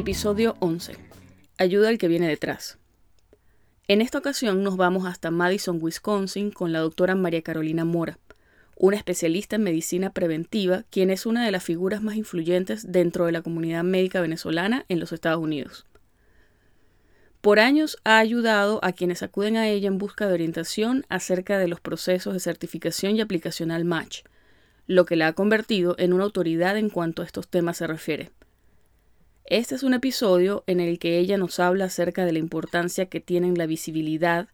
Episodio 11. Ayuda al que viene detrás. En esta ocasión nos vamos hasta Madison, Wisconsin, con la doctora María Carolina Mora, una especialista en medicina preventiva, quien es una de las figuras más influyentes dentro de la comunidad médica venezolana en los Estados Unidos. Por años ha ayudado a quienes acuden a ella en busca de orientación acerca de los procesos de certificación y aplicación al MATCH, lo que la ha convertido en una autoridad en cuanto a estos temas se refiere. Este es un episodio en el que ella nos habla acerca de la importancia que tienen la visibilidad,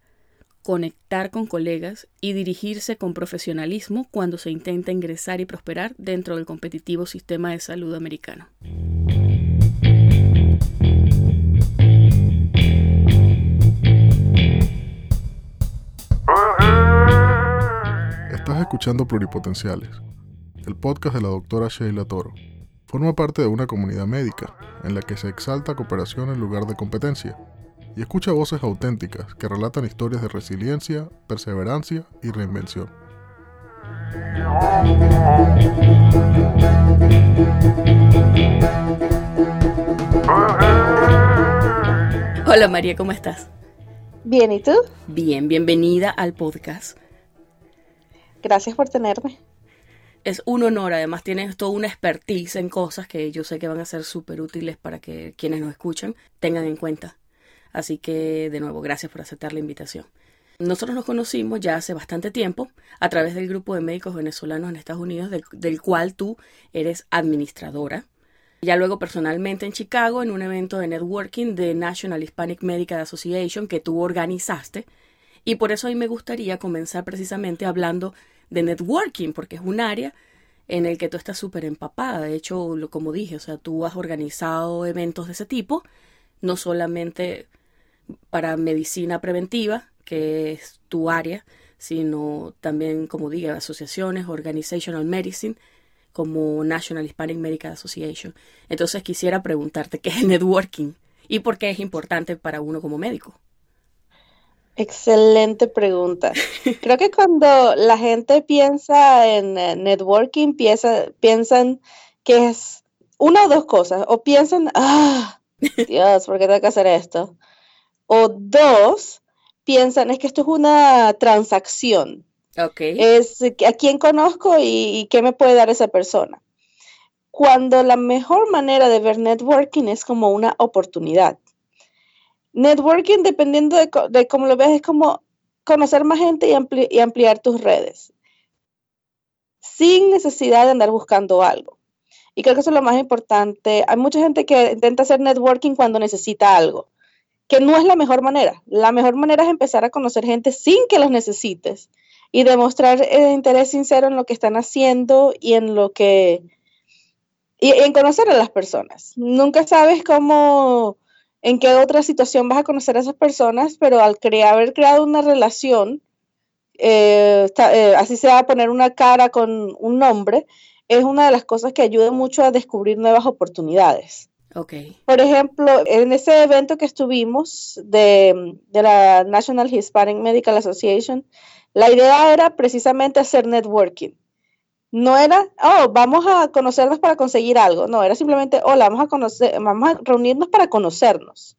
conectar con colegas y dirigirse con profesionalismo cuando se intenta ingresar y prosperar dentro del competitivo sistema de salud americano. Estás escuchando Pluripotenciales, el podcast de la doctora Sheila Toro. Forma parte de una comunidad médica en la que se exalta cooperación en lugar de competencia y escucha voces auténticas que relatan historias de resiliencia, perseverancia y reinvención. Hola María, ¿cómo estás? Bien, ¿y tú? Bien, bienvenida al podcast. Gracias por tenerme es un honor. Además, tienes toda una expertise en cosas que yo sé que van a ser súper útiles para que quienes nos escuchan tengan en cuenta. Así que, de nuevo, gracias por aceptar la invitación. Nosotros nos conocimos ya hace bastante tiempo a través del grupo de médicos venezolanos en Estados Unidos, del, cual tú eres administradora. Ya luego personalmente en Chicago, en un evento de networking de National Hispanic Medical Association que tú organizaste. Y por eso mí me gustaría comenzar precisamente hablando de networking, porque es un área en el que tú estás súper empapada. De hecho, como dije, o sea, tú has organizado eventos de ese tipo, no solamente para medicina preventiva, que es tu área, sino también, como dije, asociaciones, organizational medicine, como National Hispanic Medical Association. Entonces quisiera preguntarte qué es networking y por qué es importante para uno como médico. Excelente pregunta. Creo que cuando la gente piensa en eh, networking, piensa, piensan que es una o dos cosas. O piensan, ah, Dios, ¿por qué tengo que hacer esto? O dos, piensan, es que esto es una transacción. Ok. Es a quién conozco y, y qué me puede dar esa persona. Cuando la mejor manera de ver networking es como una oportunidad Networking, dependiendo de, cómo lo ves, es como conocer más gente y, ampliar tus redes, sin necesidad de andar buscando algo. Y creo que eso es lo más importante. Hay mucha gente que intenta hacer networking cuando necesita algo, que no es la mejor manera. La mejor manera es empezar a conocer gente sin que los necesites y demostrar el interés sincero en lo que están haciendo y en lo que... y en conocer a las personas. Nunca sabes cómo en qué otra situación vas a conocer a esas personas, pero al crear, haber creado una relación, eh, eh, así se va a poner una cara con un nombre, es una de las cosas que ayuda mucho a descubrir nuevas oportunidades. Okay. Por ejemplo, en ese evento que estuvimos de, de la National Hispanic Medical Association, la idea era precisamente hacer networking no era, oh, vamos a conocernos para conseguir algo. No, era simplemente, hola, vamos a conocer, vamos a reunirnos para conocernos.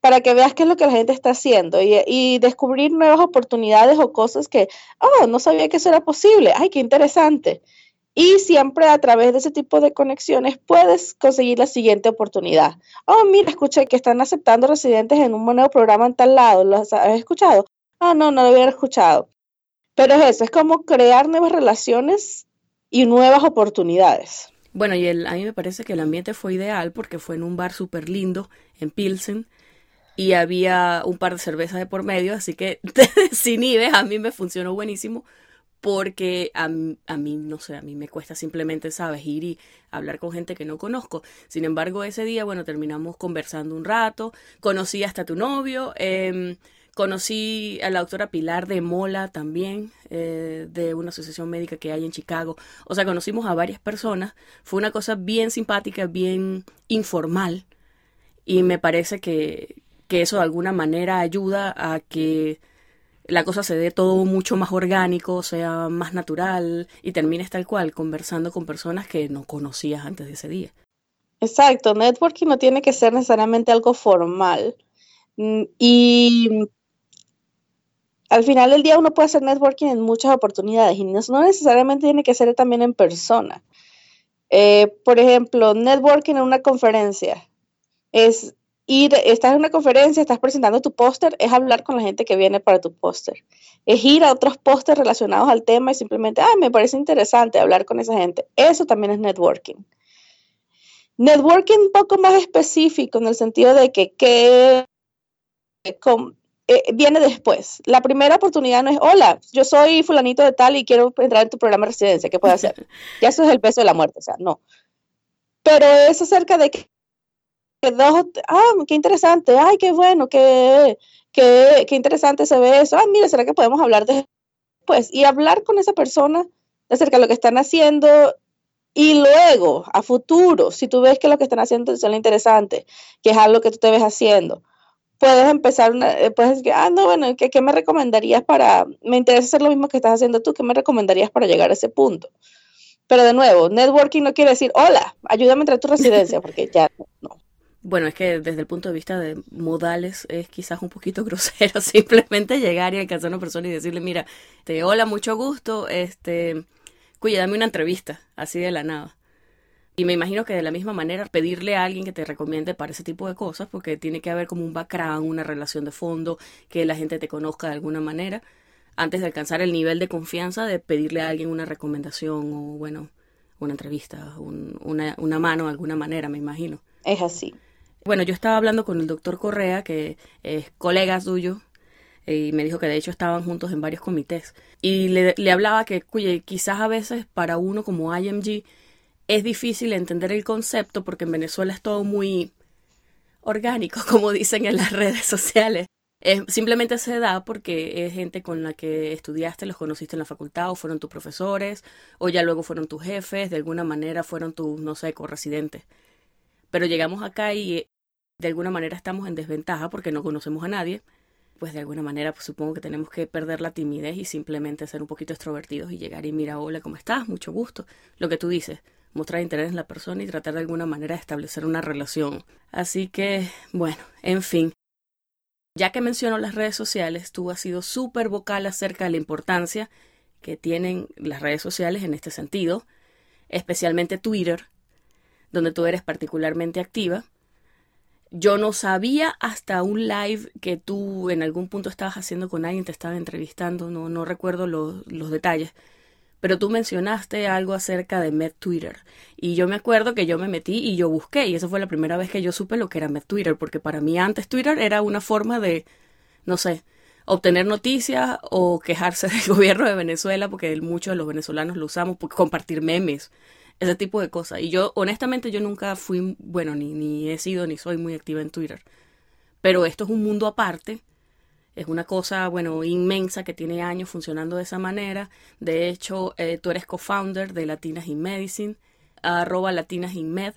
Para que veas qué es lo que la gente está haciendo y, y, descubrir nuevas oportunidades o cosas que, oh, no sabía que eso era posible. Ay, qué interesante. Y siempre a través de ese tipo de conexiones puedes conseguir la siguiente oportunidad. Oh, mira, escuché que están aceptando residentes en un nuevo programa en tal lado. ¿Lo has, escuchado? Ah, no, no lo había escuchado. Pero es eso, es como crear nuevas relaciones y nuevas oportunidades. Bueno, y a mí me parece que el ambiente fue ideal porque fue en un bar súper lindo en Pilsen y había un par de cervezas de por medio, así que sin IBE a mí me funcionó buenísimo porque a, a, mí, no sé, a mí me cuesta simplemente, ¿sabes?, ir y hablar con gente que no conozco. Sin embargo, ese día, bueno, terminamos conversando un rato, conocí hasta tu novio, eh, Conocí a la doctora Pilar de Mola también, eh, de una asociación médica que hay en Chicago. O sea, conocimos a varias personas. Fue una cosa bien simpática, bien informal. Y me parece que, que eso de alguna manera ayuda a que la cosa se dé todo mucho más orgánico, sea más natural y termines tal cual conversando con personas que no conocías antes de ese día. Exacto, networking no tiene que ser necesariamente algo formal. Mm, y al final del día uno puede hacer networking en muchas oportunidades y no, necesariamente tiene que ser también en persona. Eh, por ejemplo, networking en una conferencia es ir, estás en una conferencia, estás presentando tu póster, es hablar con la gente que viene para tu póster. Es ir a otros pósters relacionados al tema y simplemente, ah, me parece interesante hablar con esa gente. Eso también es networking. Networking un poco más específico en el sentido de que, que eh, viene después. La primera oportunidad no es, hola, yo soy fulanito de tal y quiero entrar en tu programa de residencia, ¿qué puedo hacer? ya eso es el peso de la muerte, o sea, no. Pero es acerca de que, dos, ah, qué interesante, ay, qué bueno, qué, qué, qué interesante se ve eso, ah, mira, ¿será que podemos hablar después? Y hablar con esa persona acerca de lo que están haciendo y luego, a futuro, si tú ves que lo que están haciendo es interesante, que es algo que tú te ves haciendo, puedes empezar, una, eh, puedes decir, ah, no, bueno, ¿qué, ¿qué, me recomendarías para, me interesa hacer lo mismo que estás haciendo tú, ¿qué me recomendarías para llegar a ese punto? Pero de nuevo, networking no quiere decir, hola, ayúdame a entrar a tu residencia, porque ya no. Bueno, es que desde el punto de vista de modales es quizás un poquito grosero simplemente llegar y alcanzar a una persona y decirle, mira, te hola, mucho gusto, este, cuya, dame una entrevista, así de la nada. Y me imagino que de la misma manera pedirle a alguien que te recomiende para ese tipo de cosas, porque tiene que haber como un background, una relación de fondo, que la gente te conozca de alguna manera, antes de alcanzar el nivel de confianza de pedirle a alguien una recomendación o, bueno, una entrevista, una, una mano de alguna manera, me imagino. Es así. Bueno, yo estaba hablando con el doctor Correa, que es colega suyo, y me dijo que de hecho estaban juntos en varios comités. Y le, le hablaba que, cuye, quizás a veces para uno como IMG es difícil entender el concepto porque en Venezuela es todo muy orgánico, como dicen en las redes sociales. simplemente se da porque es gente con la que estudiaste, los conociste en la facultad o fueron tus profesores o ya luego fueron tus jefes, de alguna manera fueron tus, no sé, corresidentes. Pero llegamos acá y de alguna manera estamos en desventaja porque no conocemos a nadie. Pues de alguna manera pues supongo que tenemos que perder la timidez y simplemente ser un poquito extrovertidos y llegar y mira, hola, ¿cómo estás? Mucho gusto. Lo que tú dices mostrar interés en la persona y tratar de alguna manera de establecer una relación. Así que, bueno, en fin. Ya que menciono las redes sociales, tú has sido súper vocal acerca de la importancia que tienen las redes sociales en este sentido, especialmente Twitter, donde tú eres particularmente activa. Yo no sabía hasta un live que tú en algún punto estabas haciendo con alguien, te estaba entrevistando, no, no recuerdo los, los detalles, pero tú mencionaste algo acerca de Met Twitter. Y yo me acuerdo que yo me metí y yo busqué. Y esa fue la primera vez que yo supe lo que era Met Twitter. Porque para mí antes Twitter era una forma de, no sé, obtener noticias o quejarse del gobierno de Venezuela. Porque muchos de los venezolanos lo usamos. Por compartir memes. Ese tipo de cosas. Y yo, honestamente, yo nunca fui, bueno, ni, ni he sido ni soy muy activa en Twitter. Pero esto es un mundo aparte es una cosa, bueno, inmensa que tiene años funcionando de esa manera. De hecho, eh, tú eres co-founder de Latinas in Medicine, arroba Latinas in Med.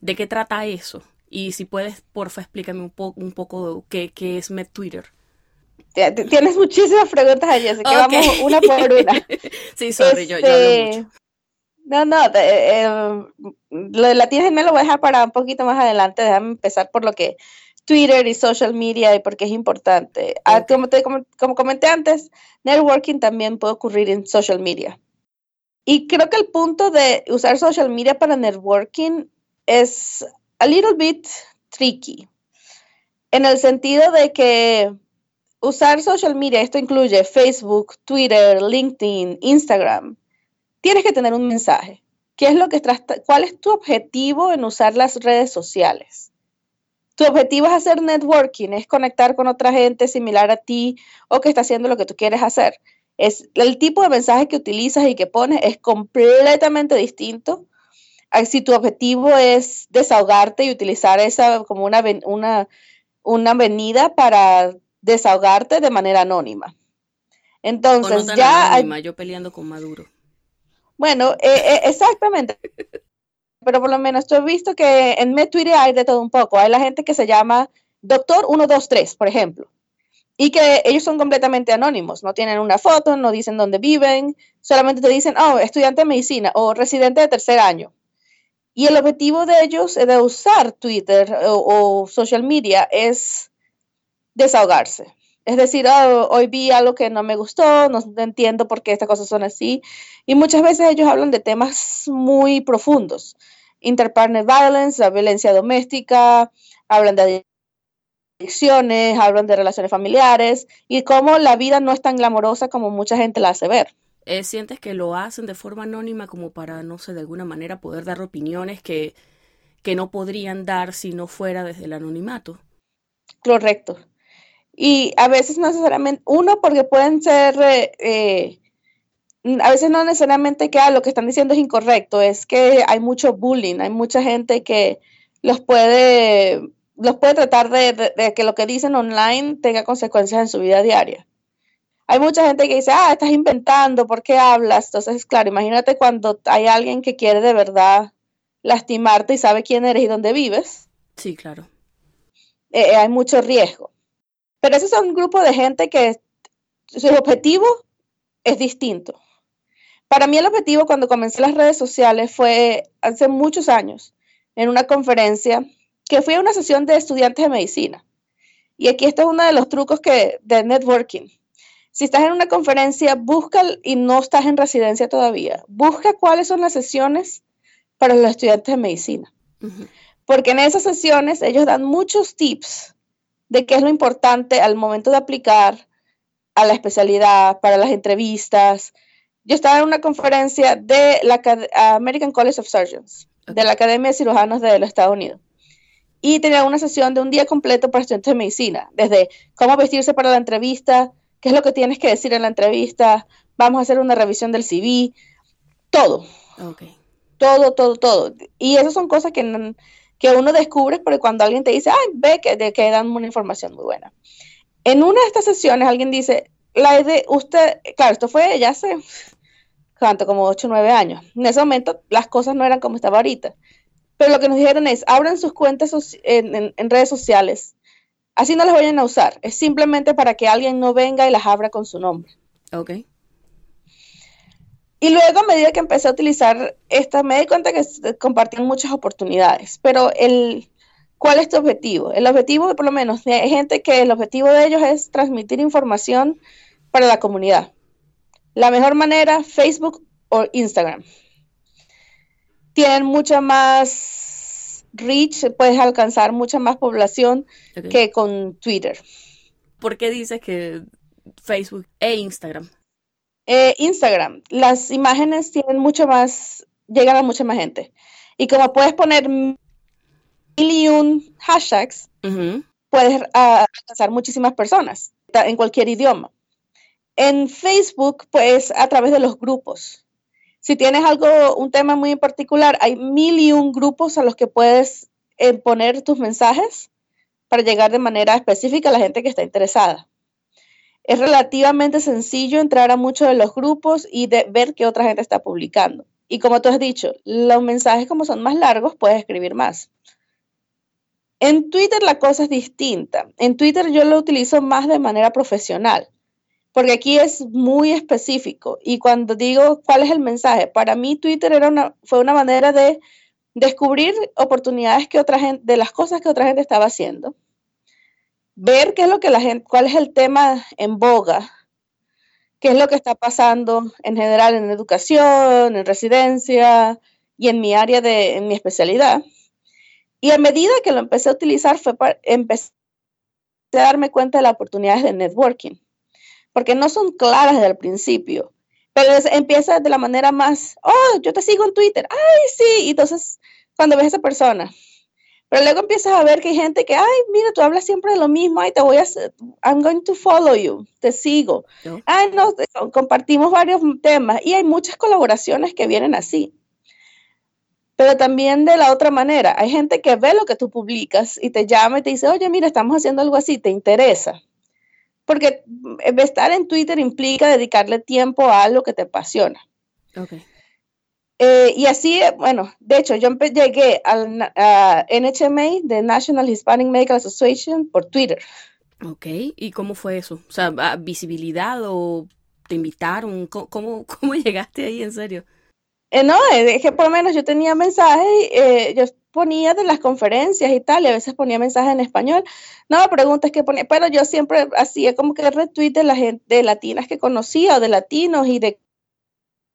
¿De qué trata eso? Y si puedes, porfa, explícame un, poco un poco qué, qué es Med Twitter. Tienes muchísimas preguntas allí, así que vamos una por una. sí, sorry, yo, yo, hablo este, mucho. No, no, eh, lo de Latinas in Med lo voy a dejar para un poquito más adelante. Déjame empezar por lo que Twitter y social media y porque es importante. Ah, como, como, comenté antes, networking también puede ocurrir en social media. Y creo que el punto de usar social media para networking es a little bit tricky. En el sentido de que usar social media, esto incluye Facebook, Twitter, LinkedIn, Instagram, tienes que tener un mensaje. ¿Qué es lo que ¿Cuál es tu objetivo en usar las redes sociales? Tu objetivo es hacer networking, es conectar con otra gente similar a ti o que está haciendo lo que tú quieres hacer. Es el tipo de mensaje que utilizas y que pones es completamente distinto. Si tu objetivo es desahogarte y utilizar esa como una, una, una avenida para desahogarte de manera anónima. Entonces, ya. Anónima, yo peleando con Maduro. Bueno, eh, eh, exactamente pero por lo menos yo he visto que en mi Twitter hay de todo un poco. Hay la gente que se llama Doctor 123, por ejemplo, y que ellos son completamente anónimos, no tienen una foto, no dicen dónde viven, solamente te dicen, oh, estudiante de medicina o residente de tercer año. Y el objetivo de ellos de usar Twitter o, social media es desahogarse. Es decir, oh, hoy vi algo que no me gustó, no entiendo por qué estas cosas son así. Y muchas veces ellos hablan de temas muy profundos. Interpartner violence, la violencia doméstica, hablan de adicciones, hablan de relaciones familiares y cómo la vida no es tan glamorosa como mucha gente la hace ver. Eh, ¿Sientes que lo hacen de forma anónima como para, no sé, de alguna manera poder dar opiniones que, que no podrían dar si no fuera desde el anonimato? Correcto. Y a veces no necesariamente, uno, porque pueden ser, eh, eh, a veces no necesariamente que ah, lo que están diciendo es incorrecto, es que hay mucho bullying, hay mucha gente que los puede, los puede tratar de que lo que dicen online tenga consecuencias en su vida diaria hay mucha gente que dice, ah, estás inventando, ¿por qué hablas? Entonces, claro, imagínate cuando hay alguien que quiere de verdad lastimarte y sabe quién eres y dónde vives. Sí, claro. Eh, eh, hay mucho riesgo. Pero ese es un grupo de gente que su objetivo es distinto. Para mí el objetivo cuando comencé las redes sociales fue hace muchos años, en una conferencia, que fui a una sesión de estudiantes de medicina. Y aquí está uno de los trucos que, de networking si estás en una conferencia, busca y no estás en residencia todavía, busca cuáles son las sesiones para los estudiantes de medicina. Porque en esas sesiones ellos dan muchos tips de qué es lo importante al momento de aplicar a la especialidad, para las entrevistas. Yo estaba en una conferencia de la American College of Surgeons, de la Academia de Cirujanos de los Estados Unidos. Y tenía una sesión de un día completo para estudiantes de medicina, desde cómo vestirse para la entrevista, qué es lo que tienes que decir en la entrevista, vamos a hacer una revisión del CV, todo. Todo, todo, todo. Y esas son cosas que, que uno descubre porque cuando alguien te dice, ay, ve que, de, que dan una información muy buena. En una de estas sesiones alguien dice, la de usted, claro, esto fue ya hace, ¿cuánto? Como 8 o 9 años. En ese momento las cosas no eran como estaba ahorita. Pero lo que nos dijeron es, abran sus cuentas en, en redes sociales Así no las vayan a usar. Es simplemente para que alguien no venga y las abra con su nombre. Ok. Y luego, a medida que empecé a utilizar esta, me di cuenta que compartían muchas oportunidades. Pero el, ¿cuál es tu objetivo? El objetivo, por lo menos, hay gente que el objetivo de ellos es transmitir información para la comunidad. La mejor manera, Facebook o Instagram. Tienen mucha más reach, puedes alcanzar mucha más población que con Twitter. ¿Por qué dices que Facebook e Instagram? Eh, Instagram, las imágenes tienen mucho más, llegan a mucha más gente. Y como puedes poner mil y un hashtags, puedes ah, alcanzar muchísimas personas en cualquier idioma. En Facebook, pues a través de los grupos. Si tienes algo, un tema muy en particular, hay mil y un grupos a los que puedes eh, poner tus mensajes para llegar de manera específica a la gente que está interesada. Es relativamente sencillo entrar a muchos de los grupos y de ver qué otra gente está publicando. Y como tú has dicho, los mensajes como son más largos, puedes escribir más. En Twitter la cosa es distinta. En Twitter yo lo utilizo más de manera profesional porque aquí es muy específico. Y cuando digo cuál es el mensaje, para mí Twitter era una, fue una manera de descubrir oportunidades que otra de las cosas que otra gente estaba haciendo, ver qué es lo que la gente, cuál es el tema en boga, qué es lo que está pasando en general en educación, en residencia y en mi área de, en mi especialidad. Y a medida que lo empecé a utilizar fue para, empecé a darme cuenta de las oportunidades de networking porque no son claras desde el principio. Pero empieza de la manera más, oh, yo te sigo en Twitter, ay, sí, y entonces cuando ves a esa persona. Pero luego empiezas a ver que hay gente que, ay, mira, tú hablas siempre de lo mismo, ay, te voy a, I'm going to follow you, te sigo. Ay, no, compartimos varios temas y hay muchas colaboraciones que vienen así. Pero también de la otra manera, hay gente que ve lo que tú publicas y te llama y te dice, oye, mira, estamos haciendo algo así, te interesa porque estar en Twitter implica dedicarle tiempo a algo que te apasiona. Okay. Eh, y así, bueno, de hecho, yo llegué al a NHMA, de National Hispanic Medical Association, por Twitter. Ok, ¿y cómo fue eso? O sea, ¿visibilidad o te invitaron? ¿Cómo, cómo llegaste ahí en serio? Eh, no, es que por lo menos yo tenía mensajes, eh, yo ponía de las conferencias y tal, y a veces ponía mensajes en español. No, preguntas que ponía, pero yo siempre hacía como que retweet de la gente, de latinas que conocía, o de latinos y de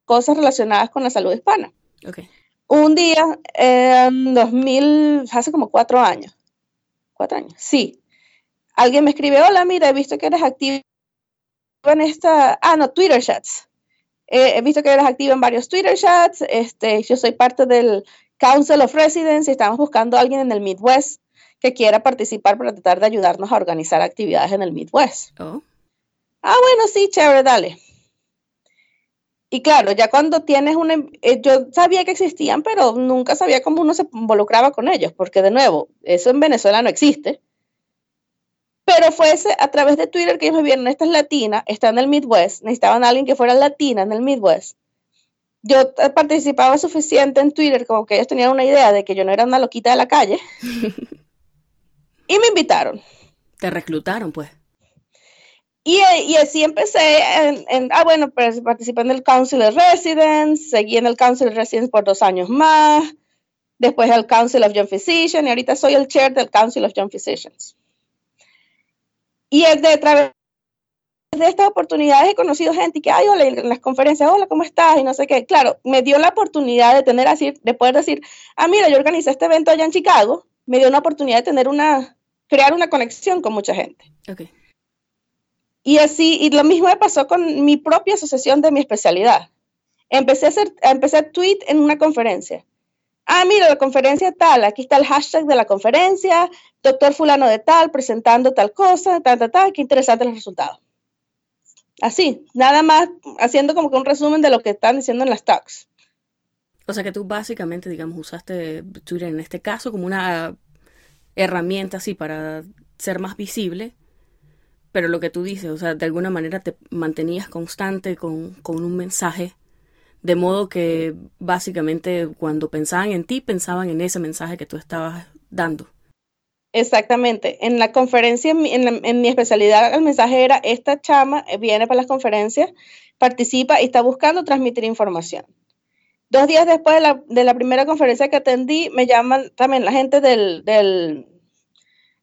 cosas relacionadas con la salud hispana. Okay. Un día, en 2000, hace como cuatro años, cuatro años, sí, alguien me escribe, hola, mira, he visto que eres activo en esta, ah, no, Twitter chats. he visto que eres activo en varios Twitter chats, este, yo soy parte del Council of Residents y estamos buscando a alguien en el Midwest que quiera participar para tratar de ayudarnos a organizar actividades en el Midwest. Oh. Ah, bueno, sí, chévere, dale. Y claro, ya cuando tienes una, eh, yo sabía que existían, pero nunca sabía cómo uno se involucraba con ellos, porque de nuevo, eso en Venezuela no existe. Pero fue a través de Twitter que ellos me vieron, esta es latina, está en el Midwest, necesitaban a alguien que fuera latina en el Midwest. Yo participaba suficiente en Twitter como que ellos tenían una idea de que yo no era una loquita de la calle. y me invitaron. Te reclutaron, pues. Y, y así empecé, en, ah, bueno, pues participé en el Council of Residents, seguí en el Council of Residents por dos años más, después el Council of Young Physicians, y ahorita soy el chair del Council of Young Physicians. Y es de través de estas oportunidades he conocido gente que, ay, hola, en las conferencias, hola, ¿cómo estás? Y no sé qué. Claro, me dio la oportunidad de tener así, de poder decir, ah, mira, yo organizé este evento allá en Chicago, me dio una oportunidad de tener una, crear una conexión con mucha gente. Okay. Y así, y lo mismo me pasó con mi propia asociación de mi especialidad. Empecé a hacer, empecé a tweet en una conferencia ah, mira, la conferencia tal, aquí está el hashtag de la conferencia, doctor fulano de tal, presentando tal cosa, tal, tal, tal, qué interesante los resultados. Así, nada más haciendo como que un resumen de lo que están diciendo en las talks. O sea que tú básicamente, digamos, usaste Twitter en este caso como una herramienta así para ser más visible, pero lo que tú dices, o sea, de alguna manera te mantenías constante con, con un mensaje de modo que básicamente cuando pensaban en ti, pensaban en ese mensaje que tú estabas dando. Exactamente. En la conferencia, en, mi especialidad, el mensaje era, esta chama viene para las conferencias, participa y está buscando transmitir información. Dos días después de la, primera conferencia que atendí, me llaman también la gente de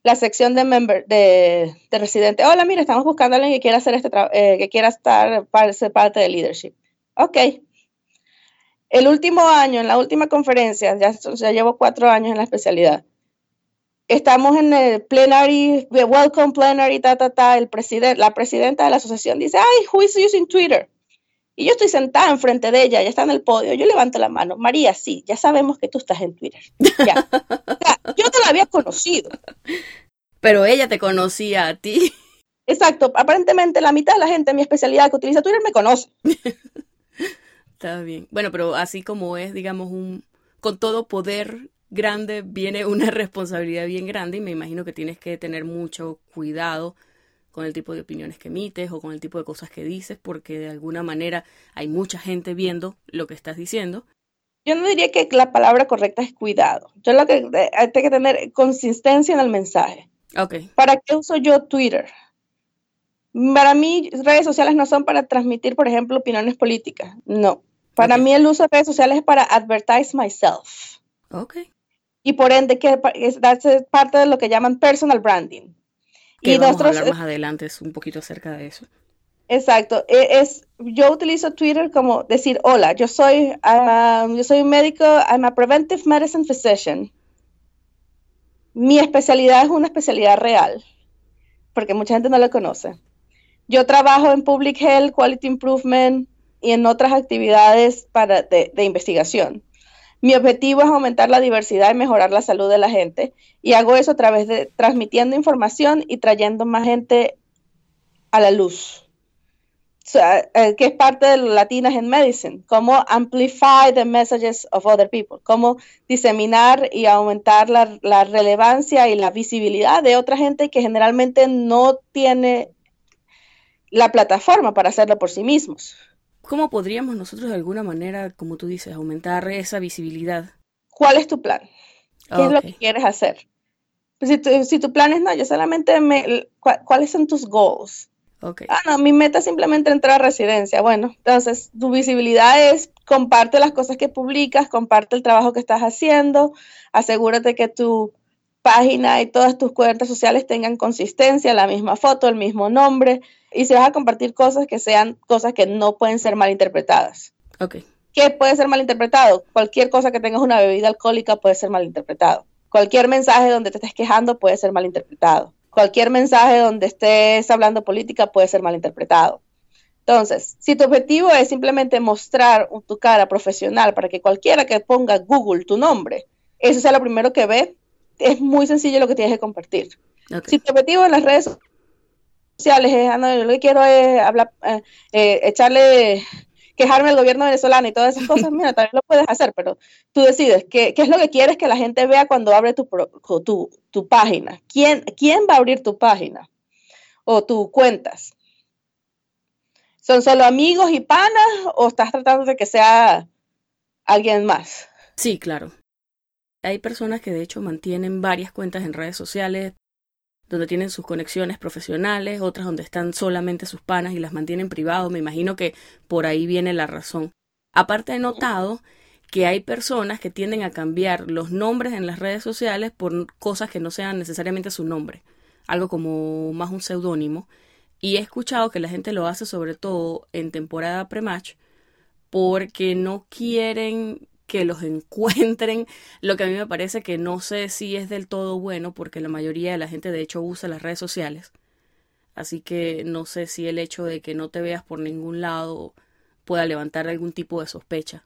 la sección de member, de, de residente. Hola, mira, estamos buscando a alguien que quiera hacer este eh, que quiera estar ser parte de leadership. Ok, el último año, en la última conferencia, ya llevo cuatro años en la especialidad, estamos en el plenary, welcome plenary, ta, ta, ta, el presidente, la presidenta de la asociación dice, ay, who is using Twitter? Y yo estoy sentada enfrente de ella, ya está en el podio, yo levanto la mano, María, sí, ya sabemos que tú estás en Twitter. Ya. yo no la había conocido. Pero ella te conocía a ti. Exacto, aparentemente la mitad de la gente en mi especialidad que utiliza Twitter me conoce. Está bien. Bueno, pero así como es, digamos, un con todo poder grande viene una responsabilidad bien grande y me imagino que tienes que tener mucho cuidado con el tipo de opiniones que emites o con el tipo de cosas que dices porque de alguna manera hay mucha gente viendo lo que estás diciendo. Yo no diría que la palabra correcta es cuidado. Yo lo que hay que tener consistencia en el mensaje. Okay. ¿Para qué uso yo Twitter? Para mí, redes sociales no son para transmitir, por ejemplo, opiniones políticas. No. Para mí, el uso de redes sociales es para advertise myself. Ok. Y por ende, que es parte de lo que llaman personal branding. Que y vamos nosotros, a hablar más adelante un poquito acerca de eso. Exacto. E, es, yo utilizo Twitter como decir, hola, yo soy, yo soy un médico, I'm a preventive medicine physician. Mi especialidad es una especialidad real, porque mucha gente no la conoce. Yo trabajo en Public Health, Quality Improvement y en otras actividades para, de, investigación. Mi objetivo es aumentar la diversidad y mejorar la salud de la gente y hago eso a través de transmitiendo información y trayendo más gente a la luz. Eh, que es parte de Latinas en Medicine, cómo amplify the messages of other people, cómo diseminar y aumentar la, la, relevancia y la visibilidad de otra gente que generalmente no tiene la plataforma para hacerlo por sí mismos. ¿Cómo podríamos nosotros de alguna manera, como tú dices, aumentar esa visibilidad? ¿Cuál es tu plan? ¿Qué es lo que quieres hacer? Pues si, tu, si, tu, plan es no, yo solamente me... ¿Cuáles son tus goals? Okay. Ah, no, mi meta es simplemente entrar a residencia. Bueno, entonces tu visibilidad es comparte las cosas que publicas, comparte el trabajo que estás haciendo, asegúrate que tu página y todas tus cuentas sociales tengan consistencia, la misma foto, el mismo nombre, y si vas a compartir cosas que sean cosas que no pueden ser malinterpretadas. Ok. ¿Qué puede ser malinterpretado? Cualquier cosa que tengas una bebida alcohólica puede ser malinterpretado. Cualquier mensaje donde te estés quejando puede ser malinterpretado. Cualquier mensaje donde estés hablando política puede ser malinterpretado. Entonces, si tu objetivo es simplemente mostrar tu cara profesional para que cualquiera que ponga Google tu nombre, eso sea lo primero que ve, es muy sencillo lo que tienes que compartir. Si tu objetivo en las redes sociales es, ah, no, yo lo que quiero es hablar, eh, eh, echarle, quejarme al gobierno venezolano y todas esas cosas, mira, también lo puedes hacer, pero tú decides qué, qué es lo que quieres que la gente vea cuando abre tu, tu, tu página. ¿Quién, ¿Quién va a abrir tu página o tus cuentas? ¿Son solo amigos y panas o estás tratando de que sea alguien más? Sí, claro. Hay personas que de hecho mantienen varias cuentas en redes sociales donde tienen sus conexiones profesionales, otras donde están solamente sus panas y las mantienen privados. Me imagino que por ahí viene la razón. Aparte he notado que hay personas que tienden a cambiar los nombres en las redes sociales por cosas que no sean necesariamente su nombre, algo como más un seudónimo. Y he escuchado que la gente lo hace sobre todo en temporada pre-match porque no quieren que los encuentren, lo que a mí me parece que no sé si es del todo bueno porque la mayoría de la gente de hecho usa las redes sociales. Así que no sé si el hecho de que no te veas por ningún lado pueda levantar algún tipo de sospecha.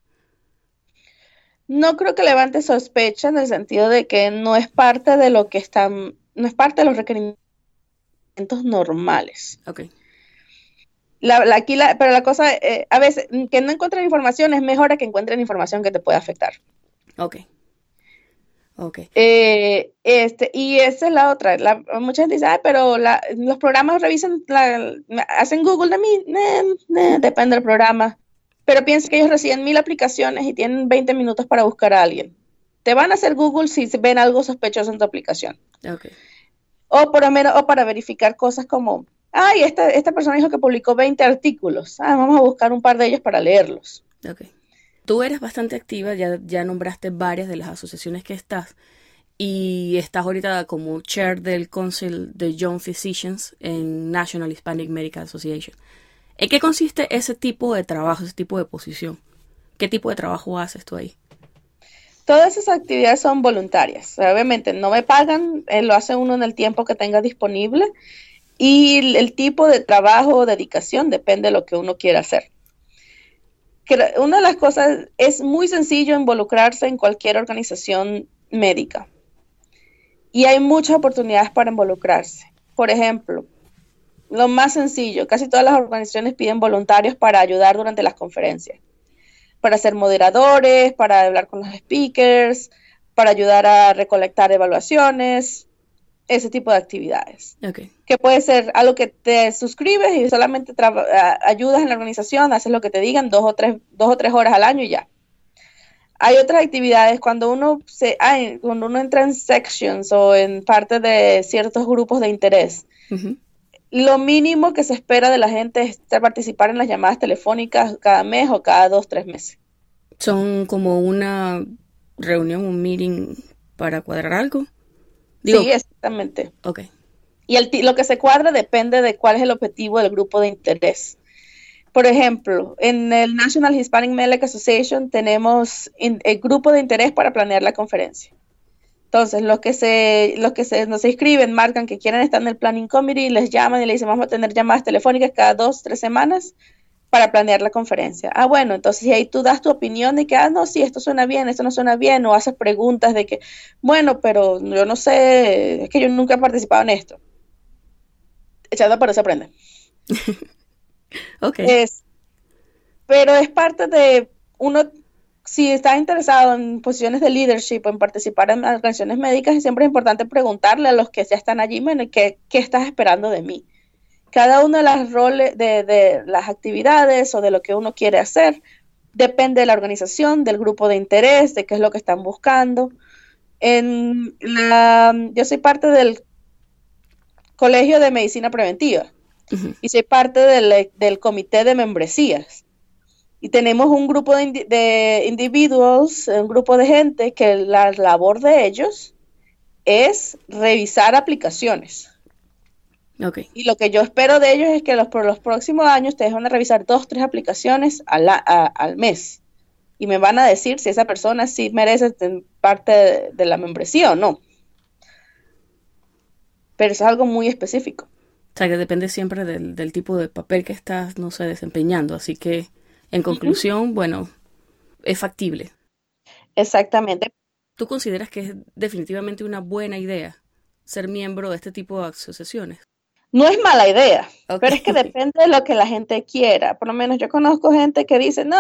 No creo que levante sospecha en el sentido de que no es parte de lo que están, no es parte de los requerimientos normales. Ok. La, aquí la, pero la cosa, eh, a veces, que no encuentren información es mejor a que encuentren información que te pueda afectar. Ok. Ok. Eh, este, y esa es la otra. La, mucha gente dice, pero los programas revisan, hacen Google de mí. depende del programa. Pero piensa que ellos reciben mil aplicaciones y tienen 20 minutos para buscar a alguien. Te van a hacer Google si ven algo sospechoso en tu aplicación. Okay. O por lo menos, o para verificar cosas como, ay, esta, esta persona dijo que publicó 20 artículos. Ah, vamos a buscar un par de ellos para leerlos. Ok. Tú eres bastante activa, ya, ya nombraste varias de las asociaciones que estás y estás ahorita como chair del Council de Young Physicians en National Hispanic Medical Association. ¿En qué consiste ese tipo de trabajo, ese tipo de posición? ¿Qué tipo de trabajo haces tú ahí? Todas esas actividades son voluntarias. Obviamente no me pagan, eh, lo hace uno en el tiempo que tenga disponible y el, tipo de trabajo o dedicación depende de lo que uno quiera hacer. una de las cosas es muy sencillo involucrarse en cualquier organización médica y hay muchas oportunidades para involucrarse. Por ejemplo, lo más sencillo, casi todas las organizaciones piden voluntarios para ayudar durante las conferencias para ser moderadores, para hablar con los speakers, para ayudar a recolectar evaluaciones, ese tipo de actividades. Okay. Que puede ser algo que te suscribes y solamente ayudas en la organización, haces lo que te digan dos o tres, dos o tres horas al año y ya. Hay otras actividades cuando uno se, cuando uno entra en sections o en parte de ciertos grupos de interés. Lo mínimo que se espera de la gente es participar en las llamadas telefónicas cada mes o cada dos, tres meses. ¿Son como una reunión, un meeting para cuadrar algo? Sí, exactamente. Ok. Y el, lo que se cuadra depende de cuál es el objetivo del grupo de interés. Por ejemplo, en el National Hispanic Medical Association tenemos el grupo de interés para planear la conferencia. Entonces, los que se, los que se, nos inscriben marcan que quieren estar en el Planning Committee, les llaman y le dicen, vamos a tener llamadas telefónicas cada dos, tres semanas para planear la conferencia. Ah, bueno, entonces ahí tú das tu opinión de que, ah, no, sí, esto suena bien, esto no suena bien, o haces preguntas de que, bueno, pero yo no sé, es que yo nunca he participado en esto. Echando para se aprende. ok. Es, pero es parte de uno si estás interesado en posiciones de leadership en participar en organizaciones médicas, siempre es importante preguntarle a los que ya están allí, ¿qué, qué estás esperando de mí? Cada uno de las roles, de, las actividades o de lo que uno quiere hacer, depende de la organización, del grupo de interés, de qué es lo que están buscando. En la, yo soy parte del Colegio de Medicina Preventiva y soy parte del, del comité de membresías. Y tenemos un grupo de, indi- de individuals, un grupo de gente que la labor de ellos es revisar aplicaciones. Y lo que yo espero de ellos es que los, por los próximos años ustedes van a revisar dos, tres aplicaciones al, a- al mes. Y me van a decir si esa persona sí merece parte de, de la membresía o no. Pero eso es algo muy específico. O sea, que depende siempre del, del tipo de papel que estás, no sé, desempeñando. Así que, en conclusión, bueno, es factible. Exactamente. ¿Tú consideras que es definitivamente una buena idea ser miembro de este tipo de asociaciones? No es mala idea, pero es que depende de lo que la gente quiera. Por lo menos yo conozco gente que dice, no,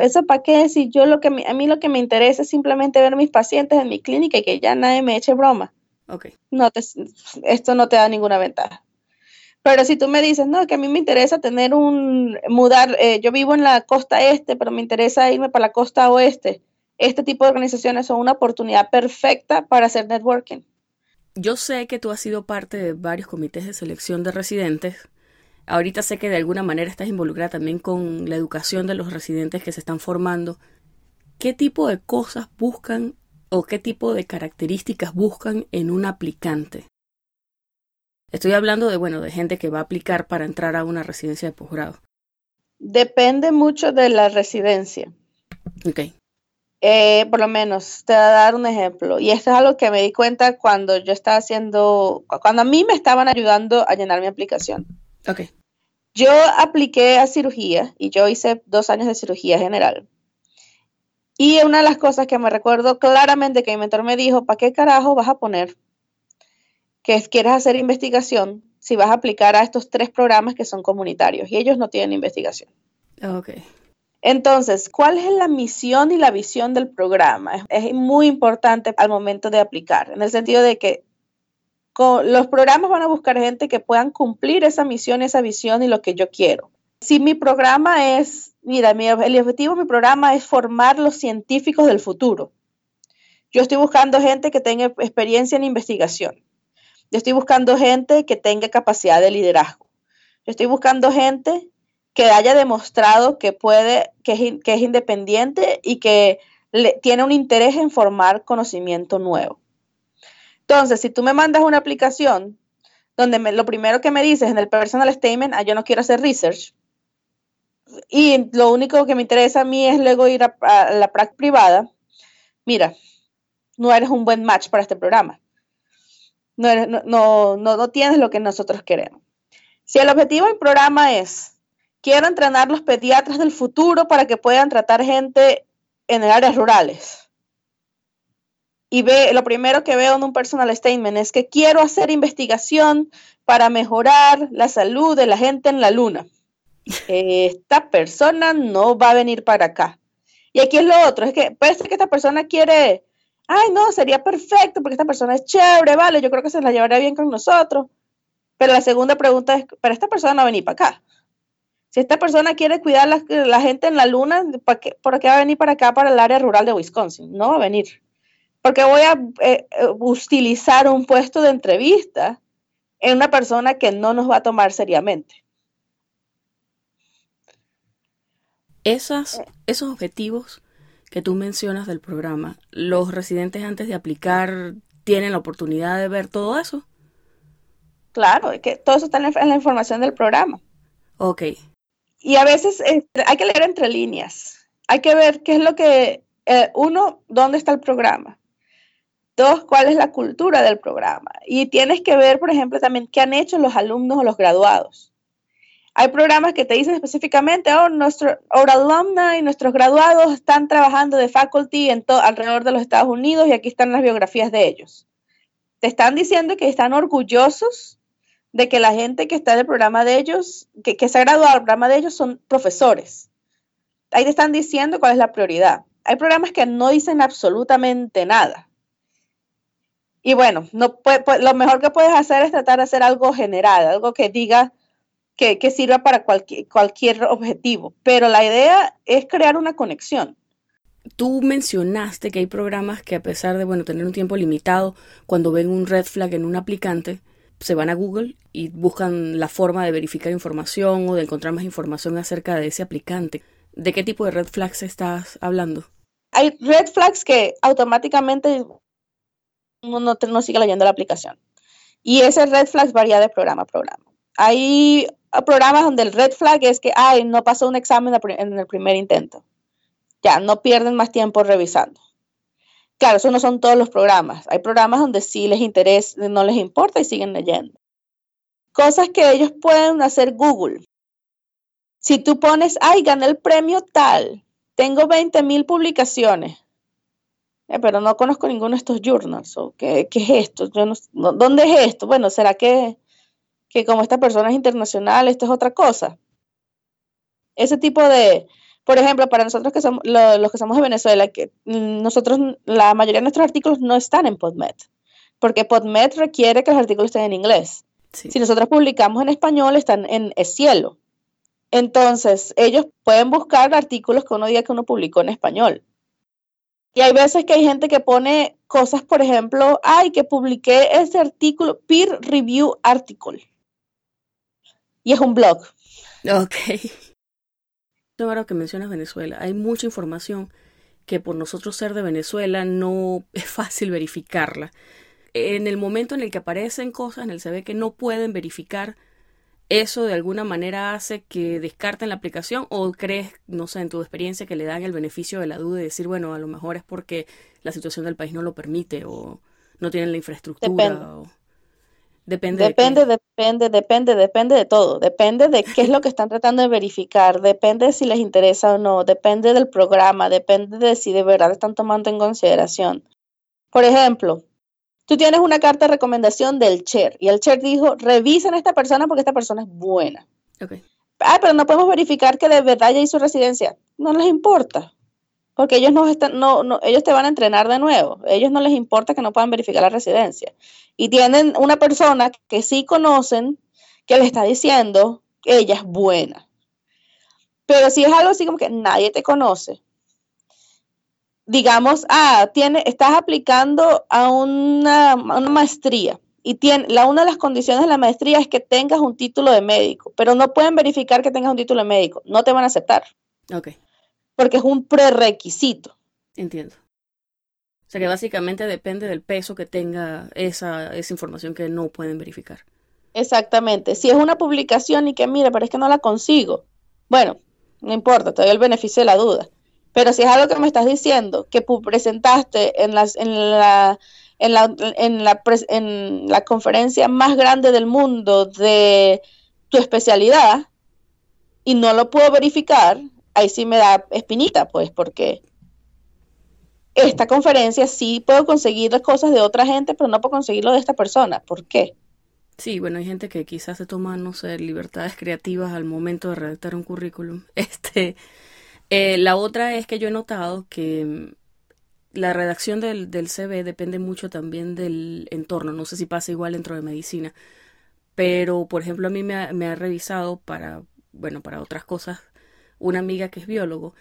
eso para qué, si yo lo que me- a mí lo que me interesa es simplemente ver mis pacientes en mi clínica y que ya nadie me eche broma. Ok. no te, esto no te da ninguna ventaja. Pero si tú me dices, no, que a mí me interesa tener un, mudar, eh, yo vivo en la costa este, pero me interesa irme para la costa oeste, este tipo de organizaciones son una oportunidad perfecta para hacer networking. Yo sé que tú has sido parte de varios comités de selección de residentes. Ahorita sé que de alguna manera estás involucrada también con la educación de los residentes que se están formando. ¿Qué tipo de cosas buscan o qué tipo de características buscan en un aplicante? Estoy hablando de, bueno, de gente que va a aplicar para entrar a una residencia de posgrado. Depende mucho de la residencia. Ok. Eh, por lo menos, te voy a dar un ejemplo. Y esto es algo que me di cuenta cuando yo estaba haciendo, cuando a mí me estaban ayudando a llenar mi aplicación. Ok. Yo apliqué a cirugía y yo hice dos años de cirugía general. Y una de las cosas que me recuerdo claramente que mi mentor me dijo, ¿para qué carajo vas a poner que es- quieres hacer investigación si vas a aplicar a estos tres programas que son comunitarios? Y ellos no tienen investigación. Ok. Entonces, ¿cuál es la misión y la visión del programa? Es, muy importante al momento de aplicar, en el sentido de que con- los programas van a buscar gente que puedan cumplir esa misión, esa visión y lo que yo quiero. Si mi programa es, mira, mi, el objetivo de mi programa es formar los científicos del futuro. Yo estoy buscando gente que tenga experiencia en investigación. Yo estoy buscando gente que tenga capacidad de liderazgo. Yo estoy buscando gente que haya demostrado que puede, que es, que es independiente y que le- tiene un interés en formar conocimiento nuevo. Entonces, si tú me mandas una aplicación donde me- lo primero que me dices en el personal statement, ah, yo no quiero hacer research, y lo único que me interesa a mí es luego ir a, a la práctica privada, mira, no eres un buen match para este programa. No, eres- no, no, no, no tienes lo que nosotros queremos. Si el objetivo del programa es, quiero entrenar los pediatras del futuro para que puedan tratar gente en áreas rurales. Y ve, lo primero que veo en un personal statement es que quiero hacer investigación para mejorar la salud de la gente en la luna. Esta persona no va a venir para acá. Y aquí es lo otro, es que parece que esta persona quiere, ay no, sería perfecto porque esta persona es chévere, vale, yo creo que se la llevaría bien con nosotros. Pero la segunda pregunta es, pero esta persona no va a venir para acá. Si esta persona quiere cuidar la, la gente en la luna, ¿para qué, ¿por qué va a venir para acá, para el área rural de Wisconsin? No va a venir. Porque voy a eh, eh, utilizar un puesto de entrevista en una persona que no nos va a tomar seriamente. Esas, esos objetivos que tú mencionas del programa, ¿los residentes antes de aplicar tienen la oportunidad de ver todo eso? Claro, es que todo eso está en la, en la información del programa. Ok, Y a veces hay que leer entre líneas. Hay que ver qué es lo que, eh, uno, dónde está el programa. Dos, cuál es la cultura del programa. Y tienes que ver, por ejemplo, también qué han hecho los alumnos o los graduados. Hay programas que te dicen específicamente, oh, nuestro, our alumni y nuestros graduados están trabajando de faculty en alrededor de los Estados Unidos y aquí están las biografías de ellos. Te están diciendo que están orgullosos de que la gente que está en el programa de ellos, que, que se ha graduado del programa de ellos, son profesores. Ahí te están diciendo cuál es la prioridad. Hay programas que no dicen absolutamente nada. Y bueno, lo mejor que puedes hacer es tratar de hacer algo general, algo que diga que, que sirva para cualquier, cualquier objetivo. Pero la idea es crear una conexión. tú mencionaste que hay programas que a pesar de, bueno, tener un tiempo limitado, cuando ven un red flag en un aplicante, se van a Google y buscan la forma de verificar información o de encontrar más información acerca de ese aplicante. ¿De qué tipo de red flags estás hablando? Hay red flags que automáticamente uno no, sigue leyendo la aplicación. Y ese red flag varía de programa a programa. Hay programas donde el red flag es que, ay, no pasó un examen en el primer intento. Ya, no pierden más tiempo revisando. Claro, eso no son todos los programas. Hay programas donde sí les interesa, no les importa y siguen leyendo. Cosas que ellos pueden hacer Google. Si tú pones, ay, gané el premio tal, tengo 20 mil publicaciones, eh, pero no conozco ninguno de estos journals. qué, es esto? ¿Dónde es esto? Bueno, ¿será que, que como esta persona es internacional, esto es otra cosa? Ese tipo de, por ejemplo, para nosotros que somos los que somos de Venezuela, que nosotros, la mayoría de nuestros artículos no están en PodMed, porque PodMed requiere que los artículos estén en inglés. Si nosotros publicamos en español, están en cielo. Entonces, ellos pueden buscar artículos que uno diga que uno publicó en español. Y hay veces que hay gente que pone cosas, por ejemplo, ay, que publiqué ese artículo, peer review article. Y es un blog. Ok ahora que mencionas Venezuela, hay mucha información que por nosotros ser de Venezuela no es fácil verificarla. En el momento en el que aparecen cosas en el CV que no pueden verificar, ¿eso de alguna manera hace que descarten la aplicación o crees, no sé, en tu experiencia que le dan el beneficio de la duda y decir, bueno, a lo mejor es porque la situación del país no lo permite o no tienen la infraestructura? Depende. Depende, depende, depende, depende de todo. Depende de qué es lo que están tratando de verificar. Depende de si les interesa o no. Depende del programa. Depende de si de verdad están tomando en consideración. Por ejemplo, tú tienes una carta de recomendación del chair y el chair dijo, revisen a esta persona porque esta persona es buena. Okay. Ah, pero no podemos verificar que de verdad ya hizo residencia. No les importa porque ellos no están, no, no, ellos te van a entrenar de nuevo. Ellos no les importa que no puedan verificar la residencia. Y tienen una persona que sí conocen que le está diciendo que ella es buena. Pero si es algo así como que nadie te conoce, digamos, ah, tiene, estás aplicando a una, maestría y tiene, la, una de las condiciones de la maestría es que tengas un título de médico, pero no pueden verificar que tengas un título de médico, no te van a aceptar. Ok porque es un prerequisito. Entiendo. O sea que básicamente depende del peso que tenga esa, esa información que no pueden verificar. Exactamente. Si es una publicación y que, mire, pero es que no la consigo. Bueno, no importa, te doy el beneficio de la duda. Pero si es algo que me estás diciendo, que presentaste en, las, en, la, en, la, en, la, en la conferencia más grande del mundo de tu especialidad y no lo puedo verificar, ahí sí me da espinita, pues, porque esta conferencia sí puedo conseguir las cosas de otra gente, pero no puedo conseguirlo de esta persona. ¿Por qué? Sí, bueno, hay gente que quizás se toma, no sé, libertades creativas al momento de redactar un currículum. Este, eh, la otra es que yo he notado que mm, la redacción del, CV depende mucho también del entorno. No sé si pasa igual dentro de medicina, pero por ejemplo a mí me ha, me ha revisado para, bueno, para otras cosas una amiga que es biólogo,